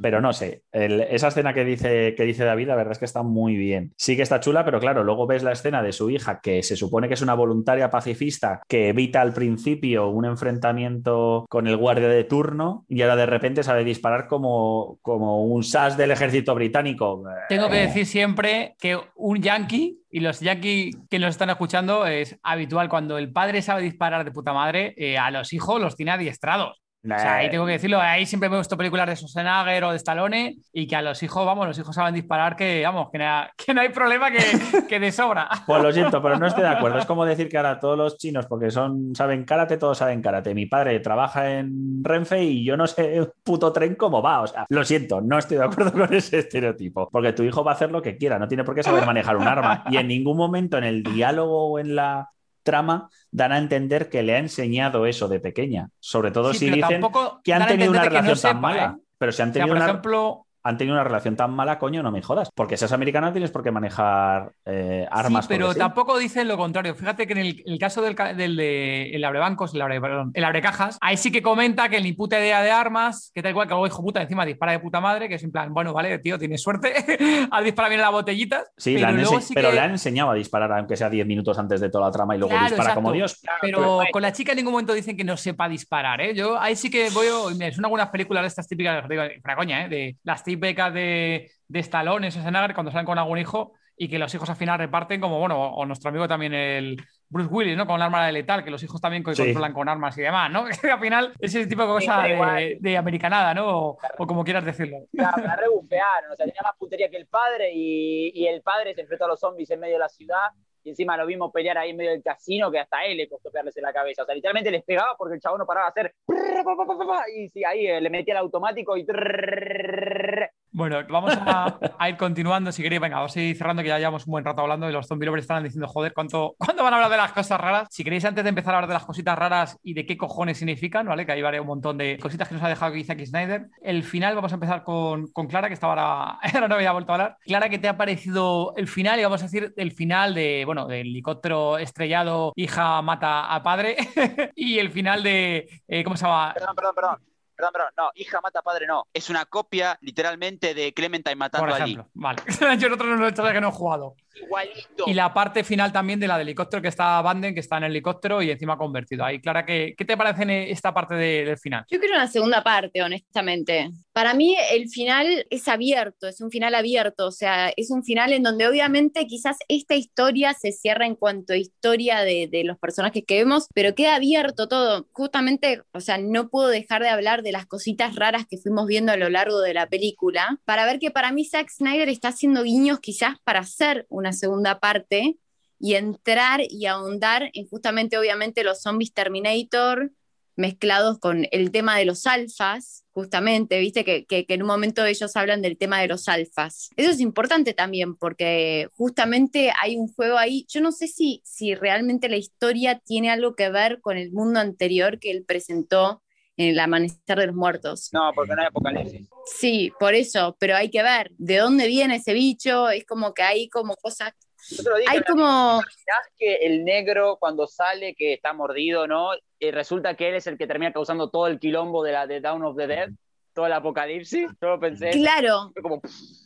Pero no sé, el- esa escena que dice, que dice David, la verdad es que está muy bien. Sí que está chula, pero claro, luego ves la escena de su hija, que se supone que es una voluntaria pacifista, que evita al principio un enfrentamiento con el guardia de turno y ahora de repente sabe disparar como, como un SAS del ejército británico. Tengo que decir siempre que un yankee, y los yankees que nos están escuchando, es habitual cuando el padre sabe disparar de puta madre, eh, a los hijos los tiene adiestrados. O sea, ahí tengo que decirlo, ahí siempre me visto películas de Schwarzenegger o de Stallone y que a los hijos, vamos, los hijos saben disparar que, vamos, que, na- <laughs> que no hay problema que, que de sobra. <laughs> Pues lo siento, pero no estoy de acuerdo. Es como decir que ahora todos los chinos, porque son, saben karate, todos saben karate. Mi padre trabaja en Renfe y yo no sé un puto tren cómo va. O sea, lo siento, no estoy de acuerdo <laughs> con ese estereotipo. Porque tu hijo va a hacer lo que quiera, no tiene por qué saber manejar un arma. Y en ningún momento en el diálogo o en la trama dan a entender que le ha enseñado eso de pequeña. Sobre todo Sí, si dicen que han tenido una no relación tan sepa, mala. ¿eh? Pero si han O sea, tenido por una ejemplo, han tenido una relación tan mala, coño, no me jodas. Porque seas americano no tienes por qué manejar eh, armas. Sí, pero porque sí. tampoco dicen lo contrario. Fíjate que en el, el caso del, del de el abrebancos, el abre, perdón, el abrecajas, ahí sí que comenta que ni puta idea de armas, que tal cual que luego hijo puta encima dispara de puta madre, que es en plan, bueno, vale, tío, tienes suerte, <laughs> has disparado bien las botellitas. Sí, pero le han luego ense- sí pero que- le han enseñado a disparar, aunque sea 10 minutos antes de toda la trama y luego Claro, dispara como. Dios. Pero con la chica en ningún momento dicen que no sepa disparar, ¿eh? Yo ahí sí que voy, y me son algunas películas de estas típicas, digo, coña, ¿eh? De las típicas de, de Stallone, Schwarzenegger, cuando salen con algún hijo y que los hijos al final reparten como, bueno, o nuestro amigo también el Bruce Willis, ¿no? Con el arma de letal, que los hijos también Sí. controlan con armas y demás, ¿no? <laughs> Que al final ese tipo de Sí, cosa da de, de americanada, ¿no? O, o como quieras decirlo. <laughs> La, la rebufearon, o sea, tenía más puntería que el padre y, y el padre se enfrentó a los zombies en medio de la ciudad y encima lo vimos pelear ahí en medio del casino que hasta él le costó pegarles en la cabeza. O sea, literalmente les pegaba porque el chabón no paraba de hacer <laughs> y sí, ahí eh, le metía el automático y Bueno, vamos a, ir continuando. Si queréis, venga, vamos a ir cerrando, que ya llevamos un buen rato hablando y los zombie lovers están diciendo, joder, ¿cuánto, ¿cuándo van a hablar de las cosas raras? Si queréis, antes de empezar a hablar de las cositas raras y de qué cojones significan, ¿vale? Que ahí vale un montón de cositas que nos ha dejado aquí Zack Snyder. El final, vamos a empezar con, con Clara, que estaba ahora, <laughs> ahora no había vuelto a hablar. Clara, ¿qué te ha parecido el final? Y vamos a decir el final de, bueno, del helicóptero estrellado, hija mata a padre, <laughs> y el final de, eh, ¿cómo se llama? Perdón, perdón, perdón. Perdón, perdón, no, hija mata padre no. Es una copia literalmente de Clementine matando Por a Lee. ejemplo, vale. <laughs> Yo en otro no, todavía que no he jugado. Igualito. Y la parte final también de la del helicóptero que está Banden, que está en el helicóptero y encima convertido. Ahí, Clara, ¿qué, qué te parece en esta parte de- del final? Yo quiero una segunda parte, honestamente. Para mí el final es abierto, es un final abierto, o sea, es un final en donde obviamente quizás esta historia se cierra en cuanto a historia de, de los personajes que vemos, pero queda abierto todo. Justamente, o sea, no puedo dejar de hablar de las cositas raras que fuimos viendo a lo largo de la película, para ver que para mí Zack Snyder está haciendo guiños quizás para hacer una segunda parte y entrar y ahondar en justamente, obviamente, los zombies Terminator, mezclados con el tema de los alfas, justamente, viste que, que- en un momento ellos hablan del tema de los alfas. Eso es importante también porque justamente hay un juego ahí, yo no sé si, si realmente la historia tiene algo que ver con el mundo anterior que él presentó en el amanecer de los muertos. No, porque no hay apocalipsis. Sí, por eso, pero hay que ver de dónde viene ese bicho, es como que hay como cosas, Yo dije, hay como... que el negro cuando sale, que está mordido, ¿no? Y resulta que él es el que termina causando todo el quilombo de la de Down of the Dead, todo el apocalipsis. Yo pensé. Claro, como,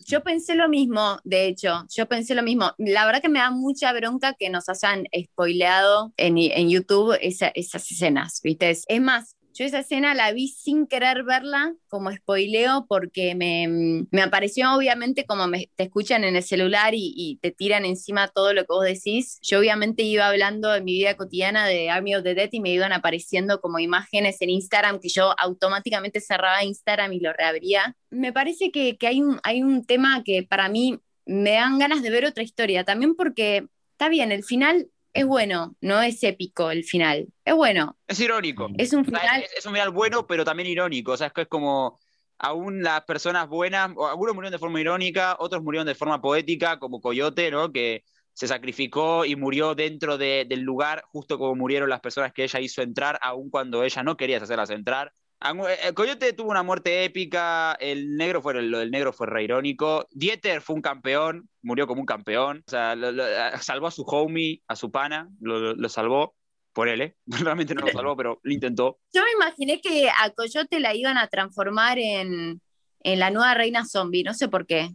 Yo pensé lo mismo, de hecho, yo pensé lo mismo. La verdad que me da mucha bronca que nos hayan spoileado en, en YouTube esa- esas escenas, ¿viste? Es más, yo esa escena la vi sin querer verla como spoileo porque me, me apareció obviamente como me, te escuchan en el celular y, te tiran encima todo lo que vos decís. Yo obviamente iba hablando en mi vida cotidiana de Army of the Dead y me iban apareciendo como imágenes en Instagram que yo automáticamente cerraba Instagram y lo reabría. Me parece que, que hay, un, hay un tema que para mí me dan ganas de ver otra historia, también porque está bien, el final es bueno, no es épico el final, es bueno, es irónico. es un final... es, es un final bueno, pero también irónico. O sea, es que es como aún las personas buenas, o algunos murieron de forma irónica, otros murieron de forma poética, como Coyote, ¿no? Que se sacrificó y murió dentro de- del lugar, justo como murieron las personas que ella hizo entrar, aun cuando ella no quería hacerlas entrar. Algu- eh, Coyote tuvo una muerte épica, el negro fue, lo del negro fue re irónico, Dieter fue un campeón, murió como un campeón, o sea, lo- salvó a su homie, a su pana, lo salvó por él, ¿eh? <laughs> Realmente no lo salvó, pero lo intentó. Yo me imaginé que a Coyote la iban a transformar en, en la nueva reina zombie, no sé por qué.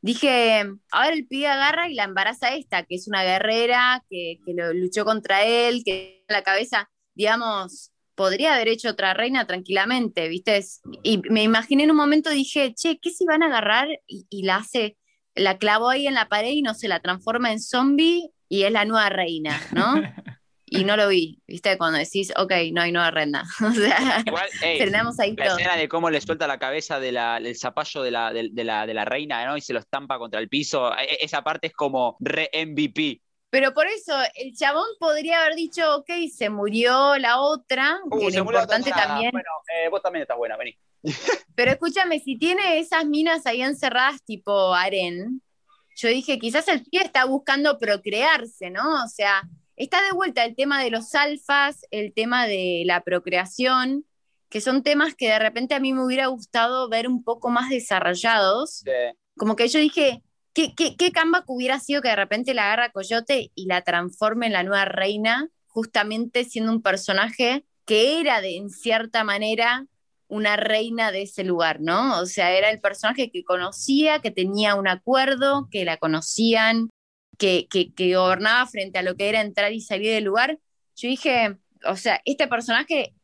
Dije, ahora el pibe agarra y la embaraza esta, que es una guerrera, que, que lo luchó contra él, que la cabeza, digamos, podría haber hecho otra reina tranquilamente, ¿viste? Y me imaginé en un momento, dije, che, ¿qué si van a agarrar y, y la hace, la clavó ahí en la pared y no se la transforma en zombie y es la nueva reina, ¿no? <laughs> Y no lo vi, ¿viste? Cuando decís, ok, no hay nueva reina. <laughs> O sea, Igual, ey, terminamos ahí la todo. escena de cómo le suelta la cabeza de la- del zapallo de la, de, de la, de la reina, ¿no? Y se lo estampa contra el piso. E- e- esa parte es como re MVP. Pero por eso, el chabón podría haber dicho, ok, se murió la otra, Uh, que lo importante otra. también. Bueno, eh, vos también estás buena, vení. <laughs> Pero escúchame, si tiene esas minas ahí encerradas tipo Aren, yo dije, quizás el pie está buscando procrearse, ¿no? O sea, está de vuelta el tema de los alfas, el tema de la procreación, que son temas que de repente a mí me hubiera gustado ver un poco más desarrollados. Como que yo dije, ¿qué, qué, qué hubiera sido que de repente la agarra Coyote y la transforme en la nueva reina, justamente siendo un personaje que era de, en cierta manera una reina de ese lugar, ¿no? O sea, era el personaje que conocía, que tenía un acuerdo, que la conocían, que, que, que gobernaba frente a lo que era entrar y salir del lugar. Yo dije, o sea, este personaje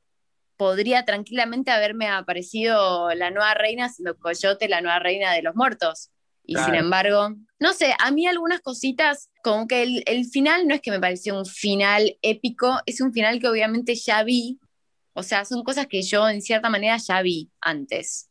podría tranquilamente haberme aparecido la nueva reina, siendo Coyote la nueva reina de los muertos. Y Claro. sin embargo, no sé, a mí algunas cositas, como que el, el final no es que me pareció un final épico, es un final que obviamente ya vi. O sea, son cosas que yo en cierta manera ya vi antes.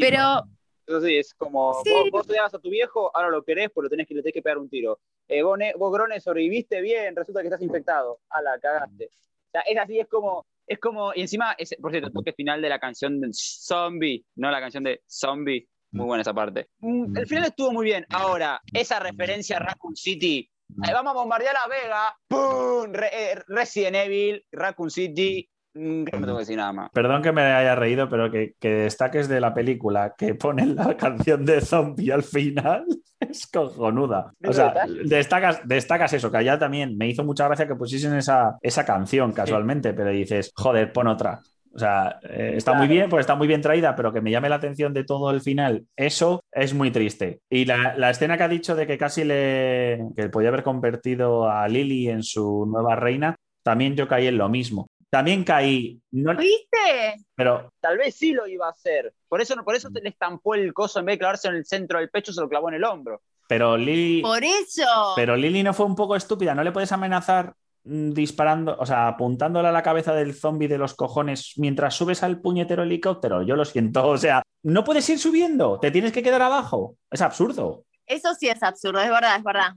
Pero Eso sí, es como, Sí. vos, vos odiabas a tu viejo, ahora lo querés, pues lo tenés que, le tenés que pegar un tiro. Eh, vos, vos, Grone, sobreviviste bien, resulta que estás infectado. A la cagaste. O sea, es así, es como, es como, y encima, es, por cierto, toque final de la canción de Zombie, no la canción de Zombie, muy buena esa parte. Mm, El final estuvo muy bien. Ahora, esa referencia a Raccoon City, eh, vamos a bombardear La Vega, ¡pum! Re- eh, Resident Evil, Raccoon City, mm, que no tengo que decir nada más. Perdón que me haya reído, pero que, que destaques de la película que ponen la <laughs> canción de zombie al final <laughs> es cojonuda. O sea, destacas, destacas eso, que allá también me hizo mucha gracia que pusiesen esa, esa canción casualmente, pero dices, joder, pon otra. O sea, eh, está Claro. muy bien, pues está muy bien traída, pero que me llame la atención de todo el final, eso es muy triste. Y la, la escena que ha dicho de que casi le que podía haber convertido a Lily en su nueva reina, también yo caí en lo mismo. También caí, no, ¿Viste? pero Tal vez sí lo iba a hacer. Por eso, por eso le estampó el coso en vez de clavarse en el centro del pecho, se lo clavó en el hombro. pero Lily, Por eso. pero Lily no fue un poco estúpida, no le puedes amenazar mm, disparando, o sea, apuntándole a la cabeza del zombie de los cojones mientras subes al puñetero helicóptero. Yo lo siento, o sea, no puedes ir subiendo, te tienes que quedar abajo. Es absurdo. Eso sí es absurdo, es verdad, es verdad.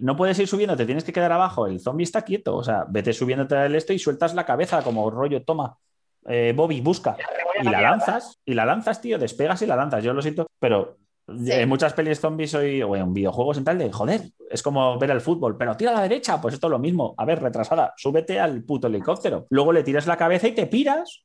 No puedes ir subiendo, te tienes que quedar abajo. El zombie está quieto, o sea, vete subiéndote del esto y sueltas la cabeza como rollo, toma. eh, Bobby, busca. Y la lanzas, y la lanzas, tío, despegas y la lanzas. Yo lo siento, pero Sí. en muchas pelis zombies hoy, o en videojuegos en tal de, joder, es como ver el fútbol, pero tira a la derecha, pues esto es lo mismo. A ver, retrasada, súbete al puto helicóptero. Luego le tiras la cabeza y te piras.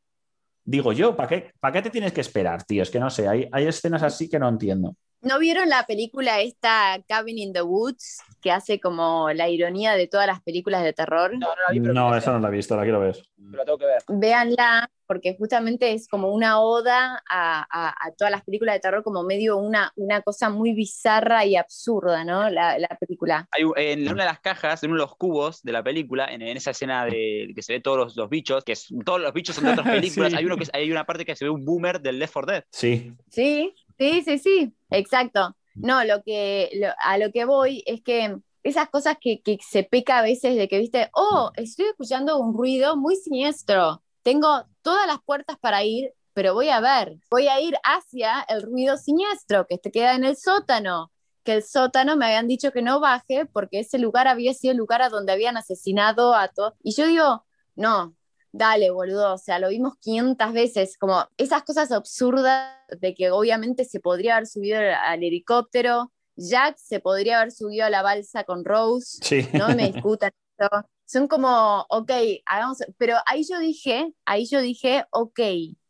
Digo yo, ¿para qué, ¿para qué te tienes que esperar, tío? Es que no sé, hay, hay escenas así que no entiendo. ¿No vieron la película esta Cabin in the Woods que hace como la ironía de todas las películas de terror? No, no la vi, pero No, eso no la he visto, la quiero ver. pero la tengo que ver. Véanla, porque justamente es como una oda a, a- a todas las películas de terror, como medio una, una cosa muy bizarra y absurda, ¿no? La, la película. Hay, en una de las cajas, en uno de los cubos de la película, en, en esa escena de que se ve todos los, los bichos, que es- todos los bichos son de otras <laughs> películas, Sí. hay, uno que, es- hay una parte que se ve un boomer del Left 4 Dead. Sí, Sí, sí, sí, sí, exacto. No, lo que, lo- a lo que voy es que esas cosas que, que se peca a veces de que, viste, oh, estoy escuchando un ruido muy siniestro, tengo todas las puertas para ir, pero voy a ver, voy a ir hacia el ruido siniestro que te queda en el sótano, que el sótano me habían dicho que no baje porque ese lugar había sido el lugar a donde habían asesinado a todos. Y yo digo, no, dale, boludo, o sea, lo vimos 500 veces, como esas cosas absurdas de que obviamente se podría haber subido al, helicóptero, Jack se podría haber subido a la balsa con Rose, sí. no me discutan <laughs> eso. Son como, ok, hagamos, pero ahí yo dije, ahí yo dije, ok,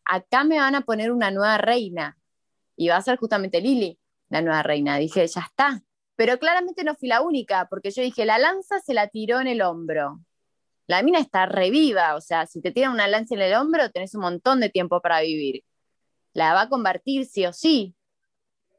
acá me van a poner una nueva reina y va a ser justamente Lily, la nueva reina. Dije, ya está. Pero claramente no fui la única, porque yo dije, la lanza se la tiró en el hombro. La mina está reviva, o sea, si te tiran una lanza en el hombro, tenés un montón de tiempo para vivir. La va a convertir sí o sí.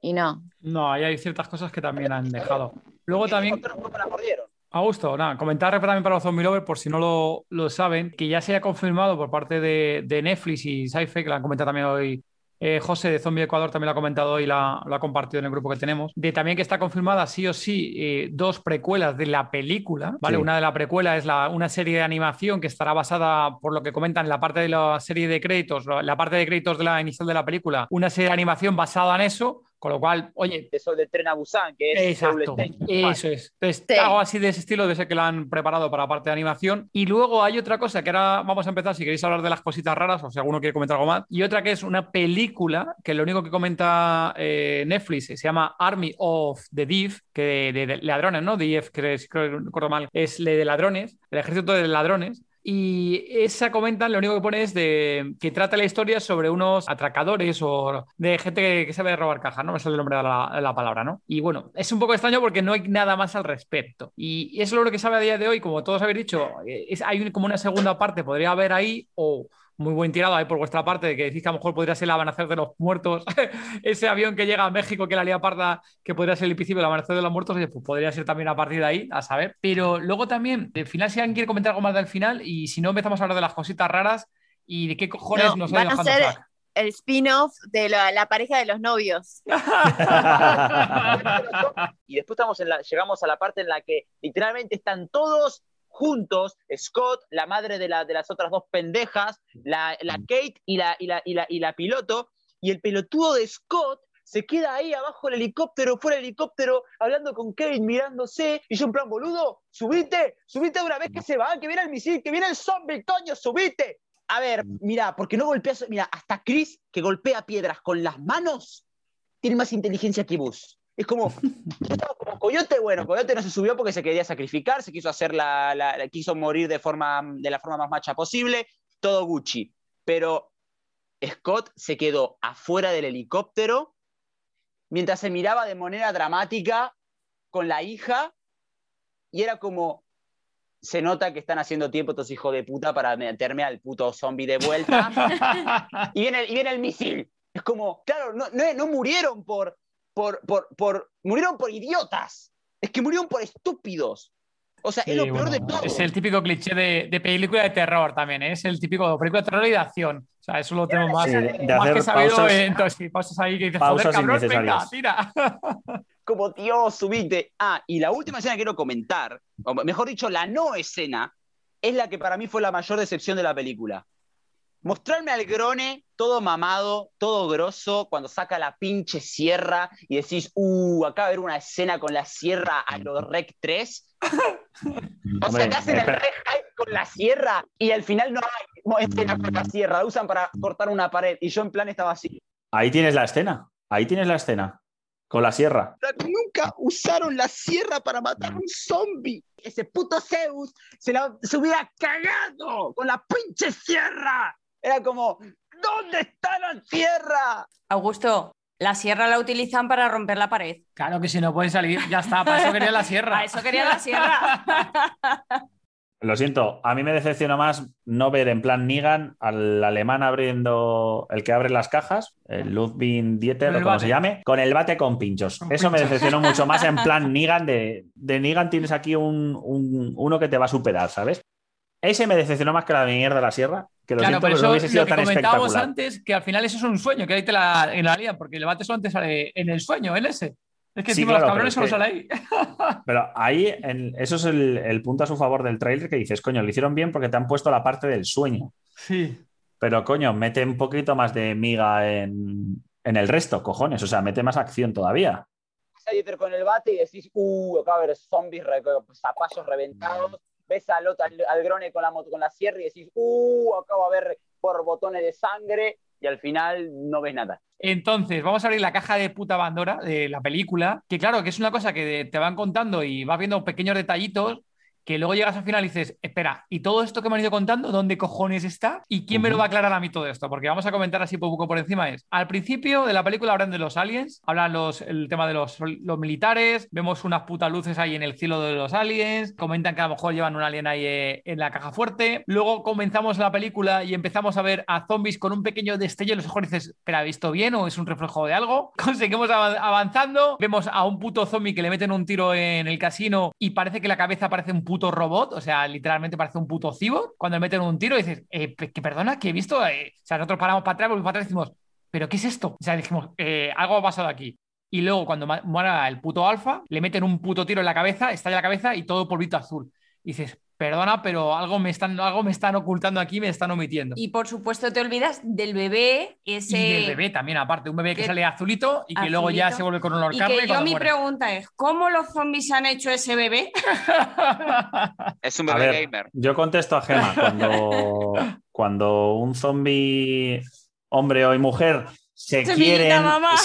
Y no. No, ahí hay ciertas cosas que también han dejado. Luego también, otros no me la mordieron. Augusto, nada, comentar también para los zombie lovers, por si no lo, lo saben, que ya se ha confirmado por parte de, de Netflix y Sci-Fi, que la han comentado también hoy. eh, José de Zombie Ecuador también lo ha comentado hoy, la, lo ha compartido en el grupo que tenemos, de también que está confirmada sí o sí eh, dos precuelas de la película, ¿vale? Sí. Una de la precuela es la, una serie de animación que estará basada, por lo que comentan, en la parte de la serie de créditos, la parte de créditos de la inicial de la película, una serie de animación basada en eso, con lo cual, oye, Eso del tren a Busan, que es Exacto, eso es. Entonces, Sí. algo así de ese estilo, de ese que lo han preparado para la parte de animación. Y luego hay otra cosa que ahora vamos a empezar, si queréis hablar de las cositas raras, o si alguno quiere comentar algo más. Y otra que es una película, que lo único que comenta eh, Netflix se llama Army of the Thief, que de, de ladrones, ¿no? DIF, que si creo que no recuerdo mal, es de ladrones, el ejército de ladrones. Y esa comentan, lo único que pone es de que trata la historia sobre unos atracadores o de gente que, que sabe robar cajas, no me sale el nombre de la, palabra, ¿no? Y bueno, es un poco extraño porque no hay nada más al respecto. Y eso es lo que sabe a día de hoy, como todos habéis dicho, eh, hay como una segunda parte, podría haber ahí, o muy buen tirado ahí por vuestra parte, de que decís que a lo mejor podría ser el amanecer de los muertos, <laughs> ese avión que llega a México que la lía parda, que podría ser el principio del amanecer de los muertos, pues podría ser también a partir de ahí, a saber. Pero luego también, al final, si alguien quiere comentar algo más del final, y si no, empezamos a hablar de las cositas raras y de qué cojones No, nos ha dejando ser- Zack. El spin-off de la, la pareja de los novios. <laughs> Y después estamos en la, llegamos a la parte en la que literalmente están todos juntos, Scott, la madre de, la, de las otras dos pendejas, la, la Kate y la, y, la, y, la, y la piloto, y el pelotudo de Scott se queda ahí abajo del helicóptero, fuera del helicóptero, hablando con Kate, mirándose, y yo en plan, boludo, subite, subite de una vez que se va, que viene el misil, que viene el zombie, coño, subite. A ver, mira, porque no golpeas, mira, hasta Chris, que golpea piedras con las manos, tiene más inteligencia que vos. Es como, <laughs> yo estaba como Coyote, bueno, Coyote no se subió porque se quería sacrificar, se quiso hacer la, la- la- quiso morir de forma, de la forma más macha posible, todo Gucci. Pero Scott se quedó afuera del helicóptero mientras se miraba de manera dramática con la hija y era como, se nota que están haciendo tiempo estos hijos de puta para meterme al puto zombie de vuelta. <laughs> y, viene, y viene el misil. Es como, claro, no, no, no murieron por, por, por, por, murieron por idiotas. Es que murieron por estúpidos. O sea, Sí, es lo peor bueno, de todo. Es el típico cliché de, de película de terror también, ¿eh? es el típico película de terror y de acción. O sea, eso lo tenemos más, Sí, de más hacer que sabido. pausas- entonces, pausas ahí que dices, pausas joder, cabrón, venga, tira. <laughs> Como, Dios, subite. Ah, y la última escena que quiero comentar, o mejor dicho, la no escena, es la que para mí fue la mayor decepción de la película. Mostrarme al grone todo mamado, todo grosso, cuando saca la pinche sierra y decís, uh, acá va a haber una escena con la sierra a los Rec 3. O sea, te hacen el. Rec Hype con la sierra y al final no hay escena con la sierra, la usan para cortar una pared. Y yo en plan estaba así. Ahí tienes la escena. Ahí tienes la escena. Con la sierra. Nunca usaron la sierra para matar a un zombie. Ese puto Zeus se, la, se hubiera cagado con la pinche sierra. Era como, ¿dónde está la sierra? Augusto, la sierra la utilizan para romper la pared. Claro que si no pueden salir, ya está, para eso quería la sierra. <laughs> A eso quería la sierra. <laughs> Lo siento, a mí me decepciona más no ver en plan Negan al alemán abriendo el que abre las cajas, el Ludwig Dieter o como bate. se llame, con el bate con pinchos. Con Eso me decepcionó mucho más en plan <laughs> Negan de, de Negan tienes aquí un, un- uno que te va a superar, ¿sabes? Ese me decepcionó más que la mierda de la sierra, que lo Claro, siento, pero no eso hubiese sido lo que tan comentábamos espectacular. antes, que al final eso es un sueño, que ahí te la, en la lía, porque el bate solamente sale en el sueño, en ese. Es que Sí, encima claro, los cabrones solo es que- sale ahí. <laughs> Pero ahí, en- eso es el, el punto a su favor del trailer que dices, coño, lo hicieron bien porque te han puesto la parte del sueño. Sí. Pero coño, mete un poquito más de miga en, en el resto, cojones. O sea, mete más acción todavía. Dieter con el bate y decís, uh, acá va a haber zombies, zapallos reventados. Ves al, otro- al, al grone con la, moto, con la sierra y decís, uh, va a haber por botones de sangre. Y al final no ves nada. Entonces, vamos a abrir la caja de puta Pandora de la película, que claro, que es una cosa que te van contando y vas viendo pequeños detallitos que luego llegas al final y dices, espera, ¿y todo esto que me han ido contando, dónde cojones está? ¿Y quién me lo va a aclarar a mí todo esto? Porque vamos a comentar así poco por encima es, al principio de la película hablan de los aliens, hablan los, el tema de los, los militares, vemos unas putas luces ahí en el cielo de los aliens, comentan que a lo mejor llevan un alien ahí eh, en la caja fuerte, luego comenzamos la película y empezamos a ver a zombies con un pequeño destello en los ojos y dices, ¿pero ha visto bien o es un reflejo de algo? <laughs> Conseguimos av- avanzando, vemos a un puto zombie que le meten un tiro en el casino y parece que la cabeza parece un puto robot, o sea, literalmente parece un puto cyborg. Cuando le meten un tiro dices, eh, que perdona, que he visto, Eh, o sea, nosotros paramos para atrás, para atrás y decimos, ¿pero qué es esto? O sea, dijimos, eh, algo ha pasado aquí. Y luego cuando muera el puto alfa, le meten un puto tiro en la cabeza, estalla la cabeza y todo polvito azul. Y dices, perdona, pero algo me están, algo me están ocultando aquí, me están omitiendo. Y por supuesto te olvidas del bebé, ese... Y del bebé también, aparte, un bebé que que- sale azulito y que luego ya se vuelve con olor Y carne que yo cuando mi muere. pregunta es, ¿cómo los zombies han hecho ese bebé? <laughs> Es un A bebé ver, gamer. yo contesto a Gema. Cuando, cuando un zombie, hombre o mujer, se quieren,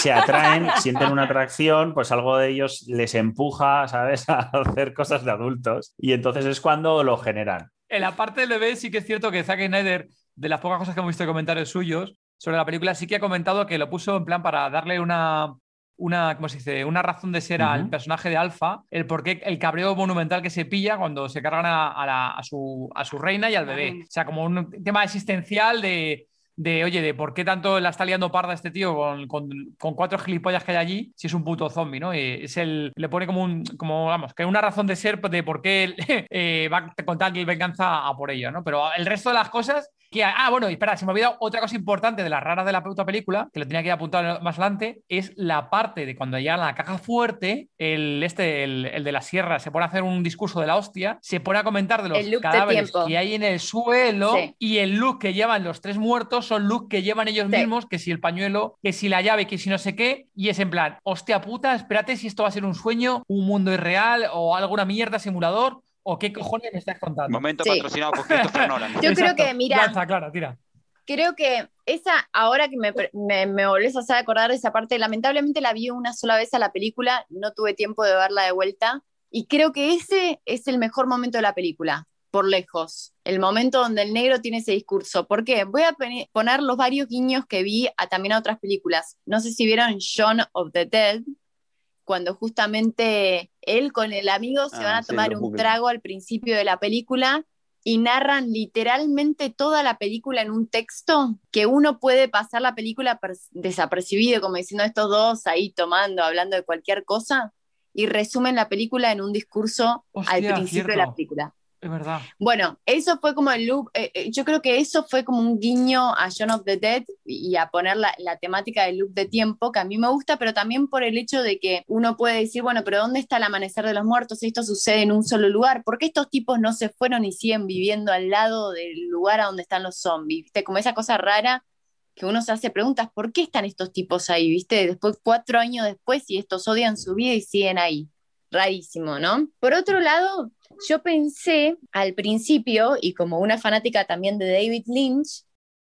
se atraen, <laughs> sienten una atracción, pues algo de ellos les empuja, ¿sabes?, <laughs> a hacer cosas de adultos. Y entonces es cuando lo generan. En la parte del bebé sí que es cierto que Zack Snyder, de las pocas cosas que hemos visto en comentarios suyos sobre la película, sí que ha comentado que lo puso en plan para darle una, una ¿cómo se dice? Una razón de ser al personaje de Alpha, el por qué el cabreo monumental que se pilla cuando se cargan a, a la- a su, a su reina y al bebé. O sea, como un tema existencial de, de, oye, de por qué tanto la está liando parda este tío con, con- con cuatro gilipollas que hay allí si es un puto zombie, ¿no? Y es el, le pone como un, como, vamos, que una razón de ser de por qué él <laughs> eh, va a contar venganza a por ello, ¿no? Pero el resto de las cosas que, ah, bueno, y espera, se me ha olvidado otra cosa importante de las raras de la puta película, que lo tenía que apuntar más adelante, es la parte de cuando llegan a la caja fuerte, el, este, el, el de la sierra, se pone a hacer un discurso de la hostia, se pone a comentar de los de cadáveres tiempo. que hay en el suelo Sí. y el look que llevan los tres muertos son look que llevan ellos Sí. mismos, que si el pañuelo, que si la llave, que si no sé qué, y es en plan, hostia puta, espérate si esto va a ser un sueño, un mundo irreal o alguna mierda simulador, o qué cojones me estás contando. Momento Sí. patrocinado por Christopher <laughs> Nolan. Yo creo Exacto. que, mira, Lanza, Clara, tira. creo que esa, ahora que me, me, me volvés a hacer acordar de esa parte, lamentablemente la vi una sola vez a la película, no tuve tiempo de verla de vuelta, y creo que ese es el mejor momento de la película, por lejos, el momento donde el negro tiene ese discurso. ¿Por qué? Voy a poner los varios guiños que vi a, también a otras películas. No sé si vieron Shaun of the Dead, cuando justamente él con el amigo se Ah, van a sí, tomar un trago al principio de la película y narran literalmente toda la película en un texto que uno puede pasar la película per- desapercibido, como diciendo estos dos ahí tomando, hablando de cualquier cosa, y resumen la película en un discurso al principio de la película. Es verdad. Bueno, eso fue como el loop, eh, eh, yo creo que eso fue como un guiño a John of the Dead y a poner la, la temática del loop de tiempo, que a mí me gusta, pero también por el hecho de que uno puede decir, bueno, pero ¿dónde está el amanecer de los muertos? Esto sucede en un solo lugar, ¿por qué estos tipos no se fueron y siguen viviendo al lado del lugar a donde están los zombies? ¿Viste? Como esa cosa rara que uno se hace preguntas, ¿por qué están estos tipos ahí? ¿Viste? Después, cuatro años después, y estos odian su vida y siguen ahí. Rarísimo, ¿no? Por otro lado, yo pensé al principio, y como una fanática también de David Lynch,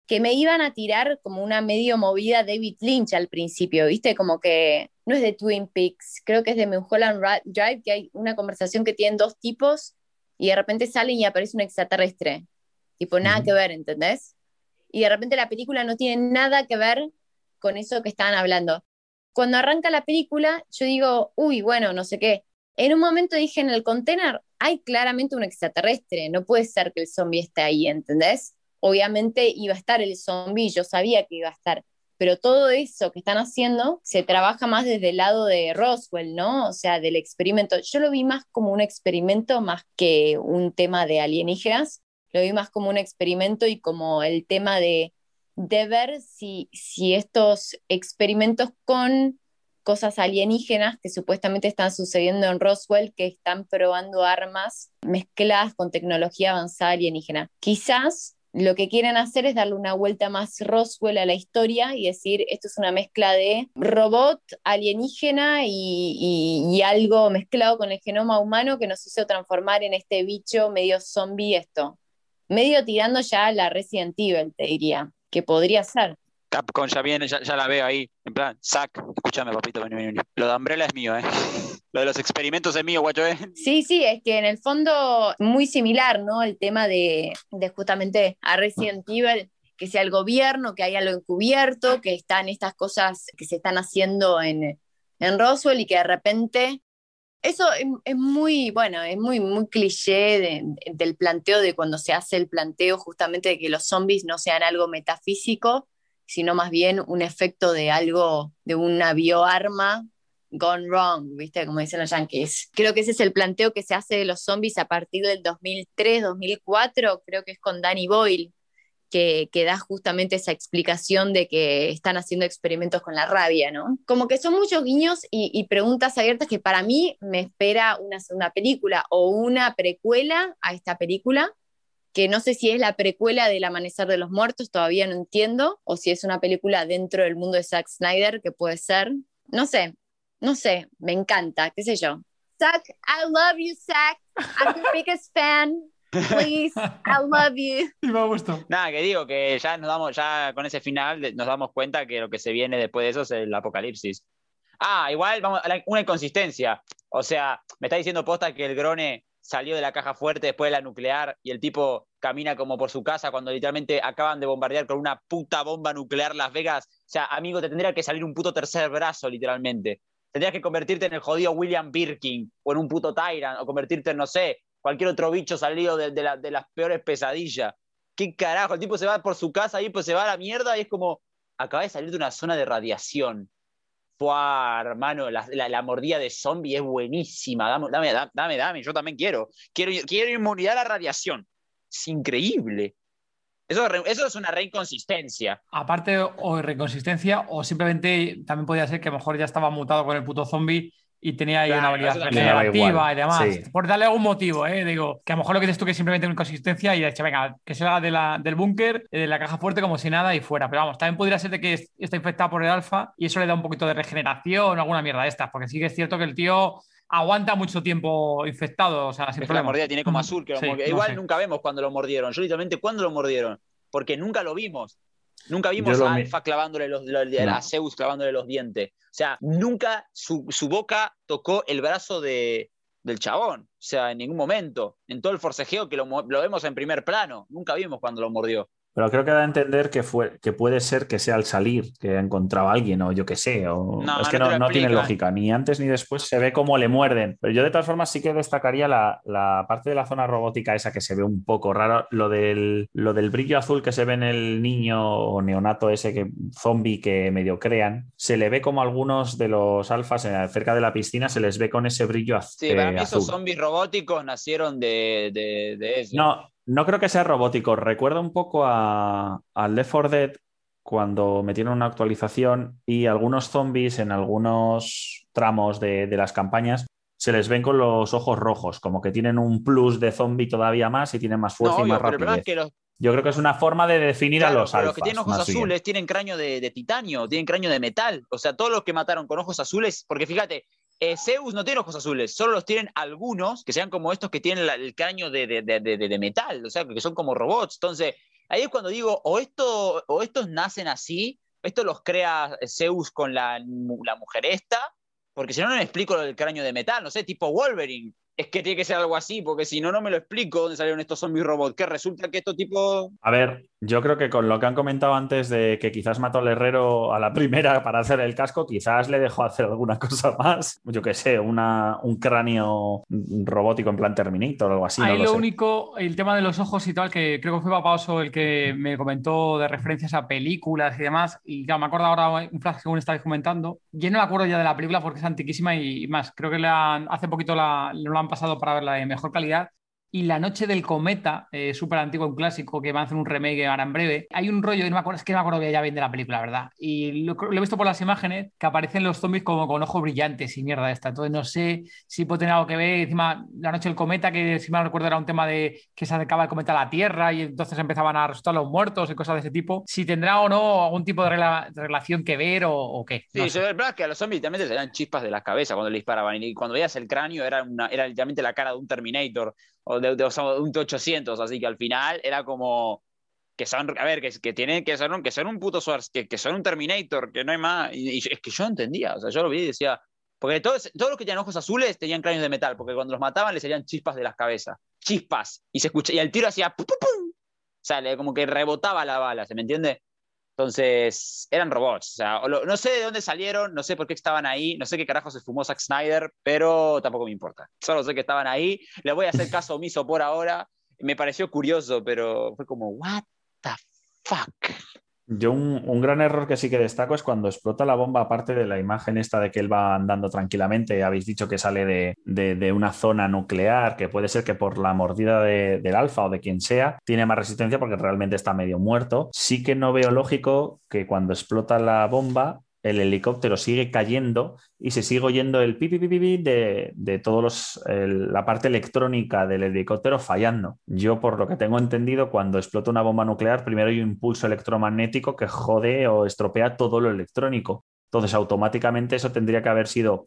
que me iban a tirar como una medio movida David Lynch al principio, ¿viste? Como que no es de Twin Peaks, creo que es de Mulholland Drive, que hay una conversación que tienen dos tipos y de repente salen y aparece un extraterrestre. Tipo, nada que ver, ¿entendés? Y de repente la película no tiene nada que ver con eso que estaban hablando. Cuando arranca la película, yo digo, uy, bueno, no sé qué. En un momento dije, en el container hay claramente un extraterrestre, no puede ser que el zombie esté ahí, ¿entendés? Obviamente iba a estar el zombie, yo sabía que iba a estar, pero todo eso que están haciendo se trabaja más desde el lado de Roswell, ¿no? O sea, del experimento. Yo lo vi más como un experimento más que un tema de alienígenas, lo vi más como un experimento y como el tema de, de ver si, si estos experimentos con cosas alienígenas que supuestamente están sucediendo en Roswell, que están probando armas mezcladas con tecnología avanzada alienígena. Quizás lo que quieren hacer es darle una vuelta más Roswell a la historia y decir, esto es una mezcla de robot alienígena y, y- algo mezclado con el genoma humano que nos hizo transformar en este bicho medio zombie esto. Medio tirando ya la Resident Evil, te diría, que podría ser. Capcom ya viene, ya, la veo ahí. En plan, Zack, escúchame, papito, vení. Lo de Umbrella es mío, ¿eh? <laughs> Lo de los experimentos es mío, guacho, ¿eh? Sí, sí, es que en el fondo muy similar, ¿no? El tema de, justamente a Resident Evil, que sea el gobierno, que hay algo encubierto, que están estas cosas que se están haciendo en, en Roswell y que de repente... Eso es, muy, bueno, es muy, muy cliché de- del planteo de cuando se hace el planteo justamente de que los zombies no sean algo metafísico, sino más bien un efecto de algo, de una bioarma gone wrong, ¿viste? Como dicen los yankees. Creo que ese es el planteo que se hace de los zombies a partir del 2003, 2004, creo que es con Danny Boyle, que, que da justamente esa explicación de que están haciendo experimentos con la rabia, ¿no? Como que son muchos guiños y, y preguntas abiertas que para mí me espera una segunda película o una precuela a esta película, que no sé si es la precuela del Amanecer de los Muertos, todavía no entiendo, o si es una película dentro del mundo de Zack Snyder, que puede ser. No sé, no sé, me encanta, qué sé yo. Zack, I love you, Zack. I'm your biggest fan. Please, I love you. <laughs> Y me ha gustado. Nada, que digo que ya nos damos, ya con ese final nos damos cuenta que lo que se viene después de eso es el apocalipsis. Ah, igual, vamos, una inconsistencia. O sea, me está diciendo posta que el Grone salió de la caja fuerte después de la nuclear y el tipo camina como por su casa cuando literalmente acaban de bombardear con una puta bomba nuclear Las Vegas. O sea, amigo, te tendría que salir un puto tercer brazo, literalmente. Tendrías que convertirte en el jodido William Birkin o en un puto Tyrant o convertirte en, no sé, cualquier otro bicho salido de, de la- de las peores pesadillas. ¿Qué carajo? El tipo se va por su casa y pues se va a la mierda y es como, acaba de salir de una zona de radiación. Fua, hermano, la, la- la mordida de zombie es buenísima. Dame, dame, dame, dame, yo también quiero. Quiero, quiero inmunidad a la radiación. Es increíble. Eso, eso es una re inconsistencia. Aparte, o reconsistencia, o simplemente también podía ser que a lo mejor ya estaba mutado con el puto zombie y tenía ahí Claro, una habilidad daba y demás. sí. Por darle algún motivo, ¿eh? Digo, que a lo mejor lo que dices tú que es simplemente una inconsistencia y de hecho, venga, que salga de la, del búnker, eh, de la caja fuerte como si nada y fuera. Pero vamos, también podría ser de que es- está infectado por el alfa y eso le da un poquito de regeneración o alguna mierda de estas, porque sí que es cierto que el tío aguanta mucho tiempo infectado, o sea, sin la mordida tiene como azul. Que lo no Igual sé. nunca vemos cuando lo mordieron. Yo literalmente, ¿cuándo lo mordieron? Porque nunca lo vimos. Nunca vimos a Alfa clavándole los, los- No. a Zeus clavándole los dientes. O sea, nunca su, su boca tocó el brazo de, del chabón. O sea, en ningún momento. En todo el forcejeo que lo, lo vemos en primer plano. Nunca vimos cuando lo mordió. Pero creo que da a entender que, fue, que puede ser que sea al salir, que ha encontrado a alguien o yo qué sé. O... No, es que no no, tiene lógica. Ni antes ni después se ve cómo le muerden. Pero yo de todas formas sí que destacaría la, la parte de la zona robótica esa que se ve un poco raro. Lo del, lo del brillo azul que se ve en el niño o neonato ese que zombie que medio crean. Se le ve como algunos de los alfas eh, cerca de la piscina se les ve con ese brillo Sí, para eh, mí azul. esos zombies robóticos nacieron de, de, de eso. No, no creo que sea robótico. Recuerda un poco a, al Left 4 Dead cuando metieron una actualización y algunos zombies en algunos tramos de, de las campañas se les ven con los ojos rojos, como que tienen un plus de zombie todavía más y tienen más No, fuerza y más rapidez. los, Yo creo que es una forma de definir claro, a los pero alfas. los que tienen ojos bien. azules tienen cráneo de, de titanio, tienen cráneo de metal. O sea, todos los que mataron con ojos azules, porque fíjate, eh, Zeus no tiene ojos azules, solo los tienen algunos que sean como estos que tienen la- el cráneo de, de- de- metal, o sea, que son como robots. Entonces, ahí es cuando digo, o, esto, o estos nacen así, esto los crea Zeus con la, la mujer esta, porque si no, no me explico del cráneo de metal, no sé, tipo Wolverine. Es que tiene que ser algo así, porque si no, no me lo explico dónde salieron estos zombies robots. Que resulta que estos tipos. A ver, yo creo que con lo que han comentado antes de que quizás mató al herrero a la primera <laughs> para hacer el casco, quizás le dejó hacer alguna <laughs> cosa más. Yo qué sé, una, un cráneo robótico en plan Terminator o algo así. no Ahí lo lo único, el tema de los ojos y tal, que creo que fue Papaoso el que me comentó de referencias a películas y demás. Y claro, me acuerdo ahora un flash según estabais comentando. Yo no me acuerdo ya de la película porque es antiquísima y más. Creo que han- hace poquito la, lo han pasado para verla de mejor calidad. Y La Noche del Cometa, eh, súper antiguo, un clásico que van a hacer un remake ahora en breve. Hay un rollo, no me acuerdo, es que no me acuerdo ya bien de la película, ¿verdad? Y lo, lo he visto por las imágenes que aparecen los zombies como con ojos brillantes y mierda esta. Entonces no sé si puede tener algo que ver. Encima, La Noche del Cometa, que si mal recuerdo era un tema de que se acercaba el cometa a la Tierra y entonces empezaban a resucitar los muertos y cosas de ese tipo. Si tendrá o no algún tipo de, rela- de relación que ver o, o qué. Sí, No yo sé. es que a los zombies literalmente se dan chispas de las cabezas cuando le disparaban. Y cuando veías el cráneo era, una, era literalmente la cara de un Terminator o de, de- o sea, un T-800. Así que al final era como que son, a ver, que, que tienen que un, que son un puto Schwarz, que, que son un Terminator, que no hay más. Y, es que yo entendía, o sea, yo lo vi y decía. Porque todos, todos los que tenían ojos azules tenían cráneos de metal, porque cuando los mataban les salían chispas de las cabezas. Chispas. Y se escucha, y el tiro hacía pum, pum, pum. O como que rebotaba la bala, ¿se me entiende? Entonces, eran robots. O sea, no sé de dónde salieron, no sé por qué estaban ahí, no sé qué carajo se fumó Zack Snyder, pero tampoco me importa. Solo sé que estaban ahí. Le voy a hacer caso omiso por ahora. Me pareció curioso, pero fue como, ¿What the fuck? Yo un, un gran error que sí que destaco es cuando explota la bomba, aparte de la imagen esta de que él va andando tranquilamente, habéis dicho que sale de, de- de una zona nuclear, que puede ser que por la mordida de- del alfa o de quien sea, tiene más resistencia porque realmente está medio muerto. Sí que no veo lógico que cuando explota la bomba el helicóptero sigue cayendo y se sigue oyendo el pipi pipi pipi de, de todos los la parte electrónica del helicóptero fallando. Yo, por lo que tengo entendido, cuando explota una bomba nuclear, primero hay un impulso electromagnético que jode o estropea todo lo electrónico. Entonces, automáticamente eso tendría que haber sido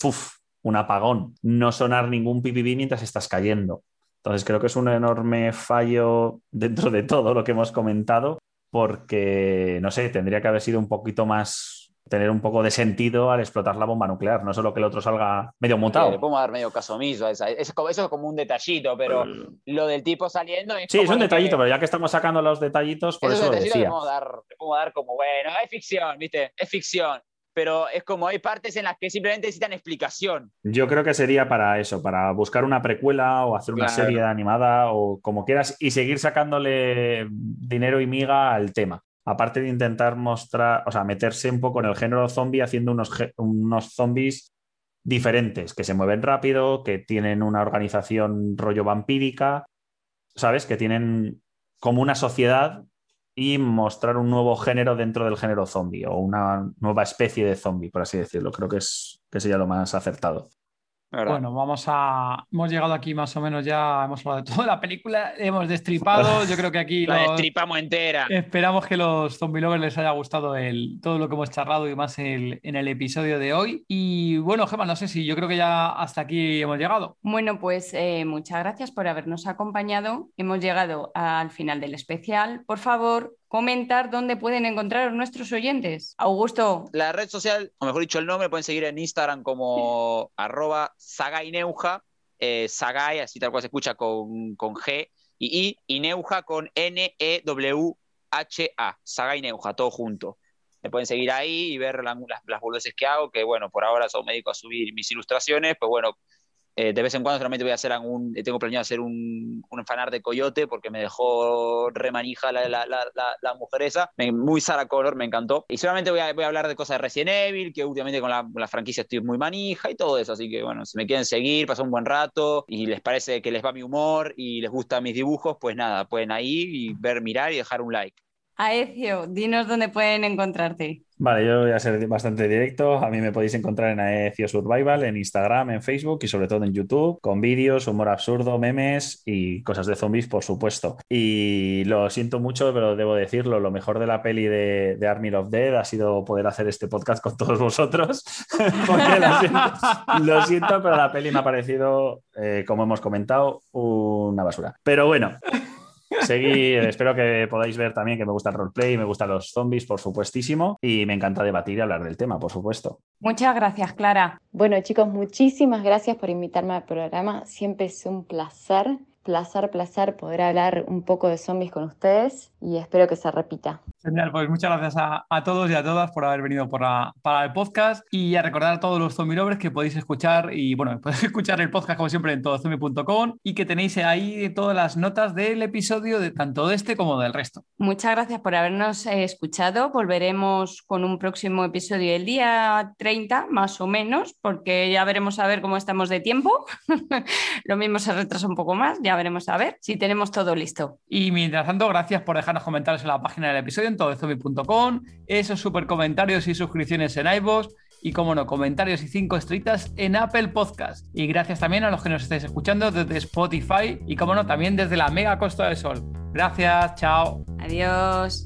un apagón, no sonar ningún pipi pipi mientras estás cayendo. Entonces, creo que es un enorme fallo dentro de todo lo que hemos comentado, porque, no sé, tendría que haber sido un poquito más tener un poco de sentido al explotar la bomba nuclear, no solo que el otro salga medio Eh, Le montado. podemos dar medio caso omiso a esa. Es como, eso es como un detallito, pero lo del tipo saliendo. Es Sí, es un detallito, que- pero ya que estamos sacando los detallitos, por eso lo detallitos le decía. podemos dar, le podemos dar como, bueno, es ficción, ¿viste? Es ficción. Pero es como hay partes en las que simplemente necesitan explicación. Yo creo que sería para eso, para buscar una precuela o hacer una Claro. serie animada o como quieras y seguir sacándole dinero y miga al tema. Aparte de intentar mostrar, o sea, meterse un poco en el género zombie haciendo unos, unos zombies diferentes, que se mueven rápido, que tienen una organización rollo vampírica, ¿sabes? Que tienen como una sociedad y mostrar un nuevo género dentro del género zombie o una nueva especie de zombie, por así decirlo. Creo que, es, que sería lo más acertado. ¿Verdad? Bueno, vamos a. Hemos llegado aquí más o menos ya, hemos hablado de toda la película, hemos destripado. Yo creo que aquí <laughs> la los- destripamos entera. esperamos que los zombie lovers les haya gustado el, todo lo que hemos charlado y más el- en el episodio de hoy. Y bueno, Gemma, no sé si yo creo que ya hasta aquí hemos llegado. Bueno, pues eh, muchas gracias por habernos acompañado. Hemos llegado al final del especial. Por favor, comentar dónde pueden encontrar nuestros oyentes. Augusto, La red social, o mejor dicho, el nombre, pueden seguir en Instagram como arroba sagaineuja, eh, sagai, así tal cual se escucha con, con G y I, y Neuja con N-E-W H-A, Saga y Neuja, todo junto. Me pueden seguir ahí y ver las, las boludeces que hago, que bueno, por ahora solo me dedico a subir mis ilustraciones, pues bueno, eh, de vez en cuando solamente voy a hacer algún, tengo planeado hacer un, un fanar de Coyote porque me dejó remanija la, la, la, la, mujer esa, muy Sarah Connor, me encantó. Y solamente voy a, voy a hablar de cosas de Resident Evil, que últimamente con la, franquicia estoy muy manija y todo eso, así que bueno, si me quieren seguir, pasar un buen rato y les parece que les va mi humor y les gustan mis dibujos, pues nada, pueden ahí y ver, mirar y dejar un like. Aecio, dinos dónde pueden encontrarte. Vale, yo voy a ser bastante directo. A mí me podéis encontrar en Aecio Survival, en Instagram, en Facebook y sobre todo en YouTube, con vídeos, humor absurdo, memes y cosas de zombies, por supuesto. Y lo siento mucho, pero debo decirlo, lo mejor de la peli de, Army of Dead ha sido poder hacer este podcast con todos vosotros. <laughs> lo, siento, pero la peli me ha parecido, eh, como hemos comentado, una basura. Pero bueno. Seguir, espero que podáis ver también que me gusta el roleplay, me gustan los zombies, por supuestísimo, y me encanta debatir y hablar del tema, por supuesto. Muchas gracias, Clara. Bueno, chicos, muchísimas gracias por invitarme al programa. Siempre es un placer placer, placer poder hablar un poco de zombies con ustedes y espero que se repita. Genial, pues muchas gracias a, todos y a todas por haber venido para el podcast y a recordar a todos los zombie lovers que podéis escuchar y bueno, <laughs> podéis escuchar el podcast como siempre en todozombie.com y que tenéis ahí todas las notas del episodio de tanto de este como del resto. Muchas gracias por habernos eh, escuchado. Volveremos con un próximo episodio el día 30 más o menos porque ya veremos a ver cómo estamos de tiempo. <laughs> Lo mismo se retrasa un poco más, ya veremos a ver si tenemos todo listo. Y mientras tanto, gracias por dejarnos comentarios en la página del episodio en todozombie.com, esos super comentarios y suscripciones en iVoox y como no, comentarios y cinco estrellitas en Apple Podcast. Y gracias también a los que nos estáis escuchando desde Spotify y como no, también desde la mega Costa del Sol. Gracias, chao. Adiós.